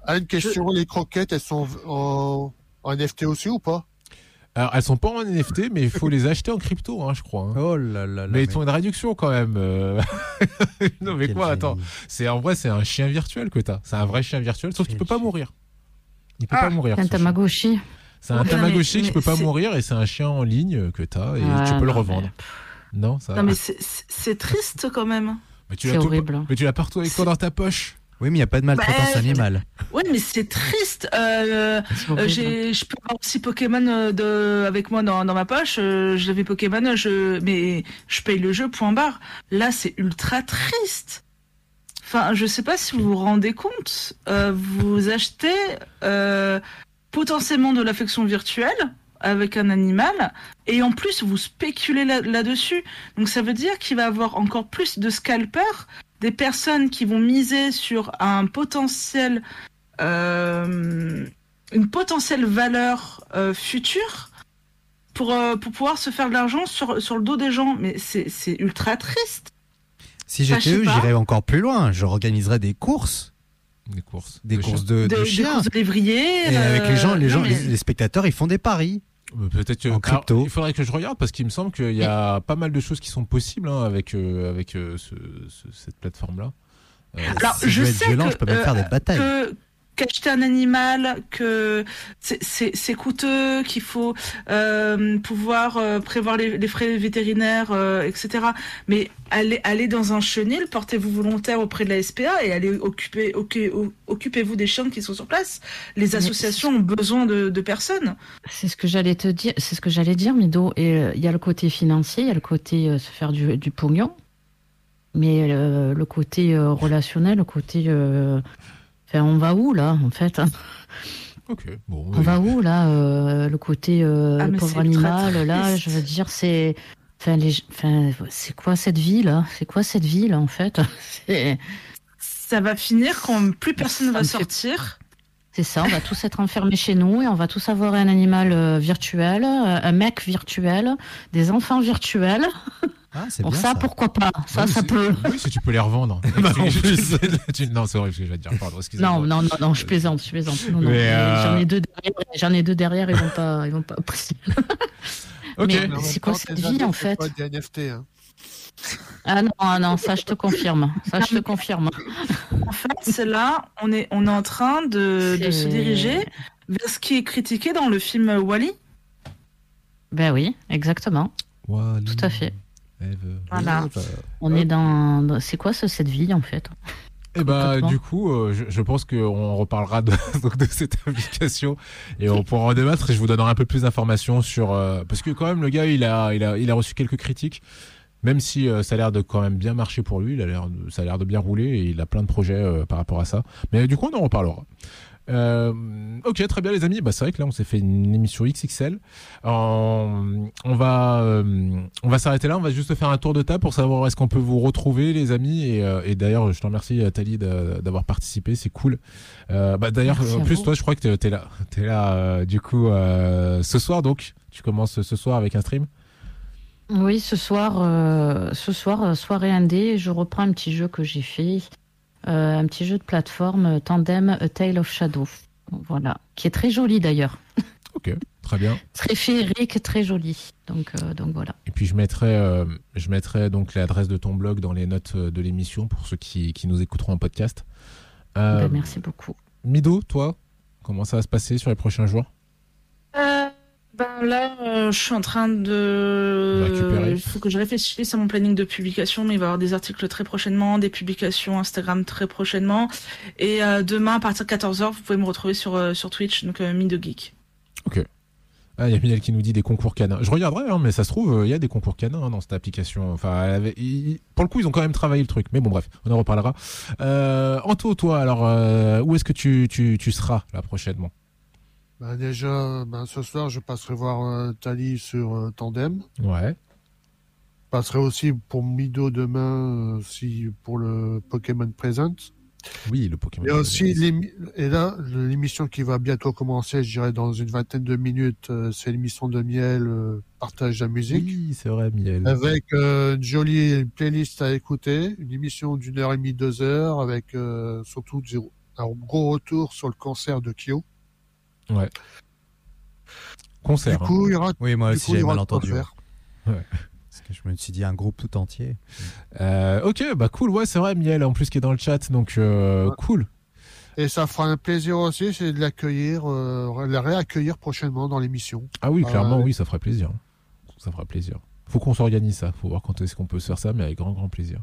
Ah, une question, les croquettes, elles sont en, en NFT aussi ou pas? Alors, elles sont pas en NFT, mais il faut les acheter en crypto, hein, je crois. hein. Oh là là là. mais ils ont une réduction quand même. euh. (laughs) non, mais quel quoi, génie. attends. C'est en vrai, c'est un chien virtuel que t'as. C'est un vrai chien virtuel, sauf qu'il peut pas mourir. Il peut Ah, pas mourir. Un ce chien. Tamagotchi. C'est un Ouais, Tamagotchi mais- qui peut mais pas c'est- mourir et c'est un chien en ligne que t'as et Ouais, tu peux le revendre. mais Non, ça. Non, mais c'est- c'est c'est triste quand même. Mais C'est. Mais tu l'as partout avec toi dans ta poche. Oui, mais il n'y a pas de maltraitance Bah, animale. Oui, mais c'est triste. Euh, euh, j'ai, je peux avoir aussi Pokémon euh, de, avec moi dans, dans ma poche. Je l'avais Pokémon, je, mais je paye le jeu, point barre. Là, c'est ultra triste. Enfin, je sais pas si vous vous rendez compte. Euh, vous achetez euh, potentiellement de l'affection virtuelle avec un animal et en plus vous spéculez là- là-dessus. Donc ça veut dire qu'il va y avoir encore plus de scalpers, des personnes qui vont miser sur un potentiel euh, une potentielle valeur euh, future pour, euh, pour pouvoir se faire de l'argent sur, sur le dos des gens. Mais c'est c'est ultra triste. Si j'étais je eux, j'irais encore plus loin. J'organiserais des courses, Des courses. des De courses chiens. de, De, de des chiens. courses de lévrier. Et avec les gens, les gens, non, mais- les, les spectateurs, ils font des paris. Euh, Peut-être En crypto. Alors, il faudrait que je regarde parce qu'il me semble qu'il y a pas mal de choses qui sont possibles hein, avec euh, avec euh, ce- ce- cette plateforme là. Alors, si je je sais violent, que, je peux même euh, faire des batailles. que qu'acheter un animal, que c'est- coûteux, qu'il faut euh, pouvoir euh, prévoir les, les frais vétérinaires, euh, etc. Mais allez, allez dans un chenil, portez-vous volontaire auprès de la SPA et allez occuper, occu- occupez-vous des chiens qui sont sur place. Les associations ont besoin de, de personnes. C'est ce que j'allais te dire, c'est ce que j'allais dire, Mido. Et il y a le côté financier, il y a le côté se faire du, du pognon. Mais le côté relationnel, le côté. Enfin, on va où là, en fait Ok, bon. On va où là euh, Le côté euh, Ah, pauvre animal, là, je veux dire, c'est. Enfin, les... enfin, c'est quoi cette vie là C'est quoi cette vie là en fait? (laughs) Ça va finir quand plus personne Ça va fait- sortir. c'est ça, on va tous être enfermés chez nous et on va tous avoir un animal euh, virtuel, un mec virtuel, des enfants virtuels. (laughs) Ah, Pour bien ça, pourquoi pas? Ça, Oui, ça peut. Oui, si tu peux les revendre. (laughs) Bah, en Tu- plus. tu- non, c'est horrible ce que je vais te dire. Pardon, excusez-moi. Non, non, non, non, je plaisante, je plaisante. Non, non, Mais, euh, J'en ai deux derrière, j'en ai deux derrière, ils vont pas, ils vont pas. (laughs) Ok. C'est quoi cette vie, en c'est fait? pas des NFT, hein. Ah non, ah non, ça je te confirme, ça je te confirme. En fait, c'est là, on est, on est en train de, de se diriger vers ce qui est critiqué dans le film Wally. Ben oui, exactement. Wally, Tout à fait. Eve. Voilà. bah, On est dans, dans- c'est quoi ce, cette vie en fait? Et bah, Complètement. du coup, euh, je, je pense qu'on reparlera de, (laughs) donc, de cette application et on pourra en débattre et je vous donnerai un peu plus d'informations sur. euh, parce que, quand même, le gars, il a, il a, il a reçu quelques critiques. Même si euh, ça a l'air de quand même bien marcher pour lui, il a l'air de- ça a l'air de bien rouler et il a plein de projets euh, par rapport à ça. Mais du coup, on en reparlera. Euh, ok, très bien les amis. Bah, c'est vrai que là, on s'est fait une émission XXL. En- on va, euh, on va s'arrêter là. On va juste faire un tour de table pour savoir est-ce qu'on peut vous retrouver, les amis. Et, euh, et d'ailleurs, je te remercie, euh, Tali, de- d'avoir participé. C'est cool. Euh, bah, d'ailleurs, en plus, vous. toi, je crois que t'es- t'es là. T'es là, euh, du coup, euh, ce soir. Donc, tu commences ce soir avec un stream? Oui, ce soir, euh, ce soir, euh, soirée indé, je reprends un petit jeu que j'ai fait, euh, un petit jeu de plateforme euh, Tandem A Tale of Shadow. Voilà, qui est très joli d'ailleurs, (laughs) Ok, très bien. très féerique, très joli. Donc, euh, donc voilà. Et puis je mettrai, euh, je mettrai donc l'adresse de ton blog dans les notes euh, de l'émission pour ceux qui, qui nous écouteront en podcast. Euh, Ben, merci beaucoup. Mido, toi, comment ça va se passer sur les prochains jours? Euh, ben là, euh, je suis en train de. Récupérer. Il faut que je réfléchisse à mon planning de publication, mais il va y avoir des articles très prochainement, des publications Instagram très prochainement. Et euh, demain, à partir de 14h, vous pouvez me retrouver sur, euh, sur Twitch, donc euh, Mid Geek. Ah, il y a Miel qui nous dit des concours canins. Je regarderai, hein, mais ça se trouve, il y a des concours canins hein, dans cette application. Enfin, elle avait- il- pour le coup, ils ont quand même travaillé le truc. Mais bon, bref, on en reparlera. Euh, Anto, toi, alors, où est-ce que tu, tu, tu seras là prochainement? Ben, déjà, ben, ce soir, je passerai voir euh, Tali sur euh, Tandem. Ouais. Je passerai aussi pour Mido demain, euh, si, pour le Pokémon Present. Oui, le Pokémon. Et aussi, et là, l'émission qui va bientôt commencer, je dirais dans une vingtaine de minutes, euh, c'est l'émission de Miel, Partage la musique. Oui, c'est vrai, Miel. Avec une jolie playlist à écouter, une émission d'une heure et demie, deux heures, avec surtout un gros retour sur le concert de Kyo. Ouais. Concert. Du hein. coup, il y aura, Oui, moi du aussi j'ai mal entendu. faire. Parce que je me suis dit un groupe tout entier. Euh, ok, bah cool, ouais, c'est vrai, Miel, en plus qui est dans le chat, donc euh, Ouais. cool. Et ça fera un plaisir aussi, c'est de l'accueillir, euh, la réaccueillir prochainement dans l'émission. Ah oui, clairement, ouais. oui, ça ferait plaisir. Ça fera plaisir. Faut qu'on s'organise ça, faut voir quand est-ce qu'on peut se faire ça, mais avec grand, grand plaisir.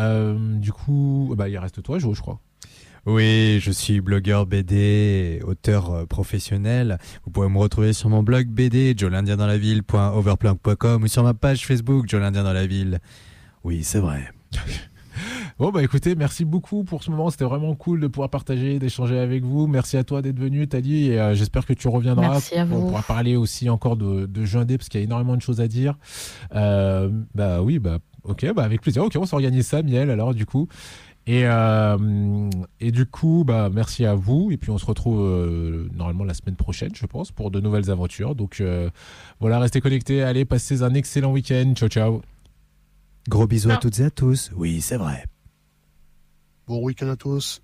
Euh, du coup, bah, il reste toi, Jo, je crois. Oui, je suis blogueur BD, auteur euh, professionnel. Vous pouvez me retrouver sur mon blog BD, jolindiendanslaville.overplug.com ou sur ma page Facebook, Jolindien dans la ville. Oui, c'est vrai. (laughs) Bon, bah écoutez, merci beaucoup pour ce moment. C'était vraiment cool de pouvoir partager, d'échanger avec vous. Merci à toi d'être venu, Tali, et euh, j'espère que tu reviendras. Merci à On vous. pourra parler aussi encore de, de jeux indés parce qu'il y a énormément de choses à dire. Euh, bah oui, bah ok, bah avec plaisir. Ok, on s'organise ça, Miel, alors du coup. Et, euh, et du coup, bah merci à vous. Et puis on se retrouve euh, normalement la semaine prochaine, je pense, pour de nouvelles aventures. Donc euh, voilà, restez connectés. Allez, passez un excellent week-end. Ciao, ciao. Gros bisous à toutes et à tous. Oui, c'est vrai. Bon week-end à tous.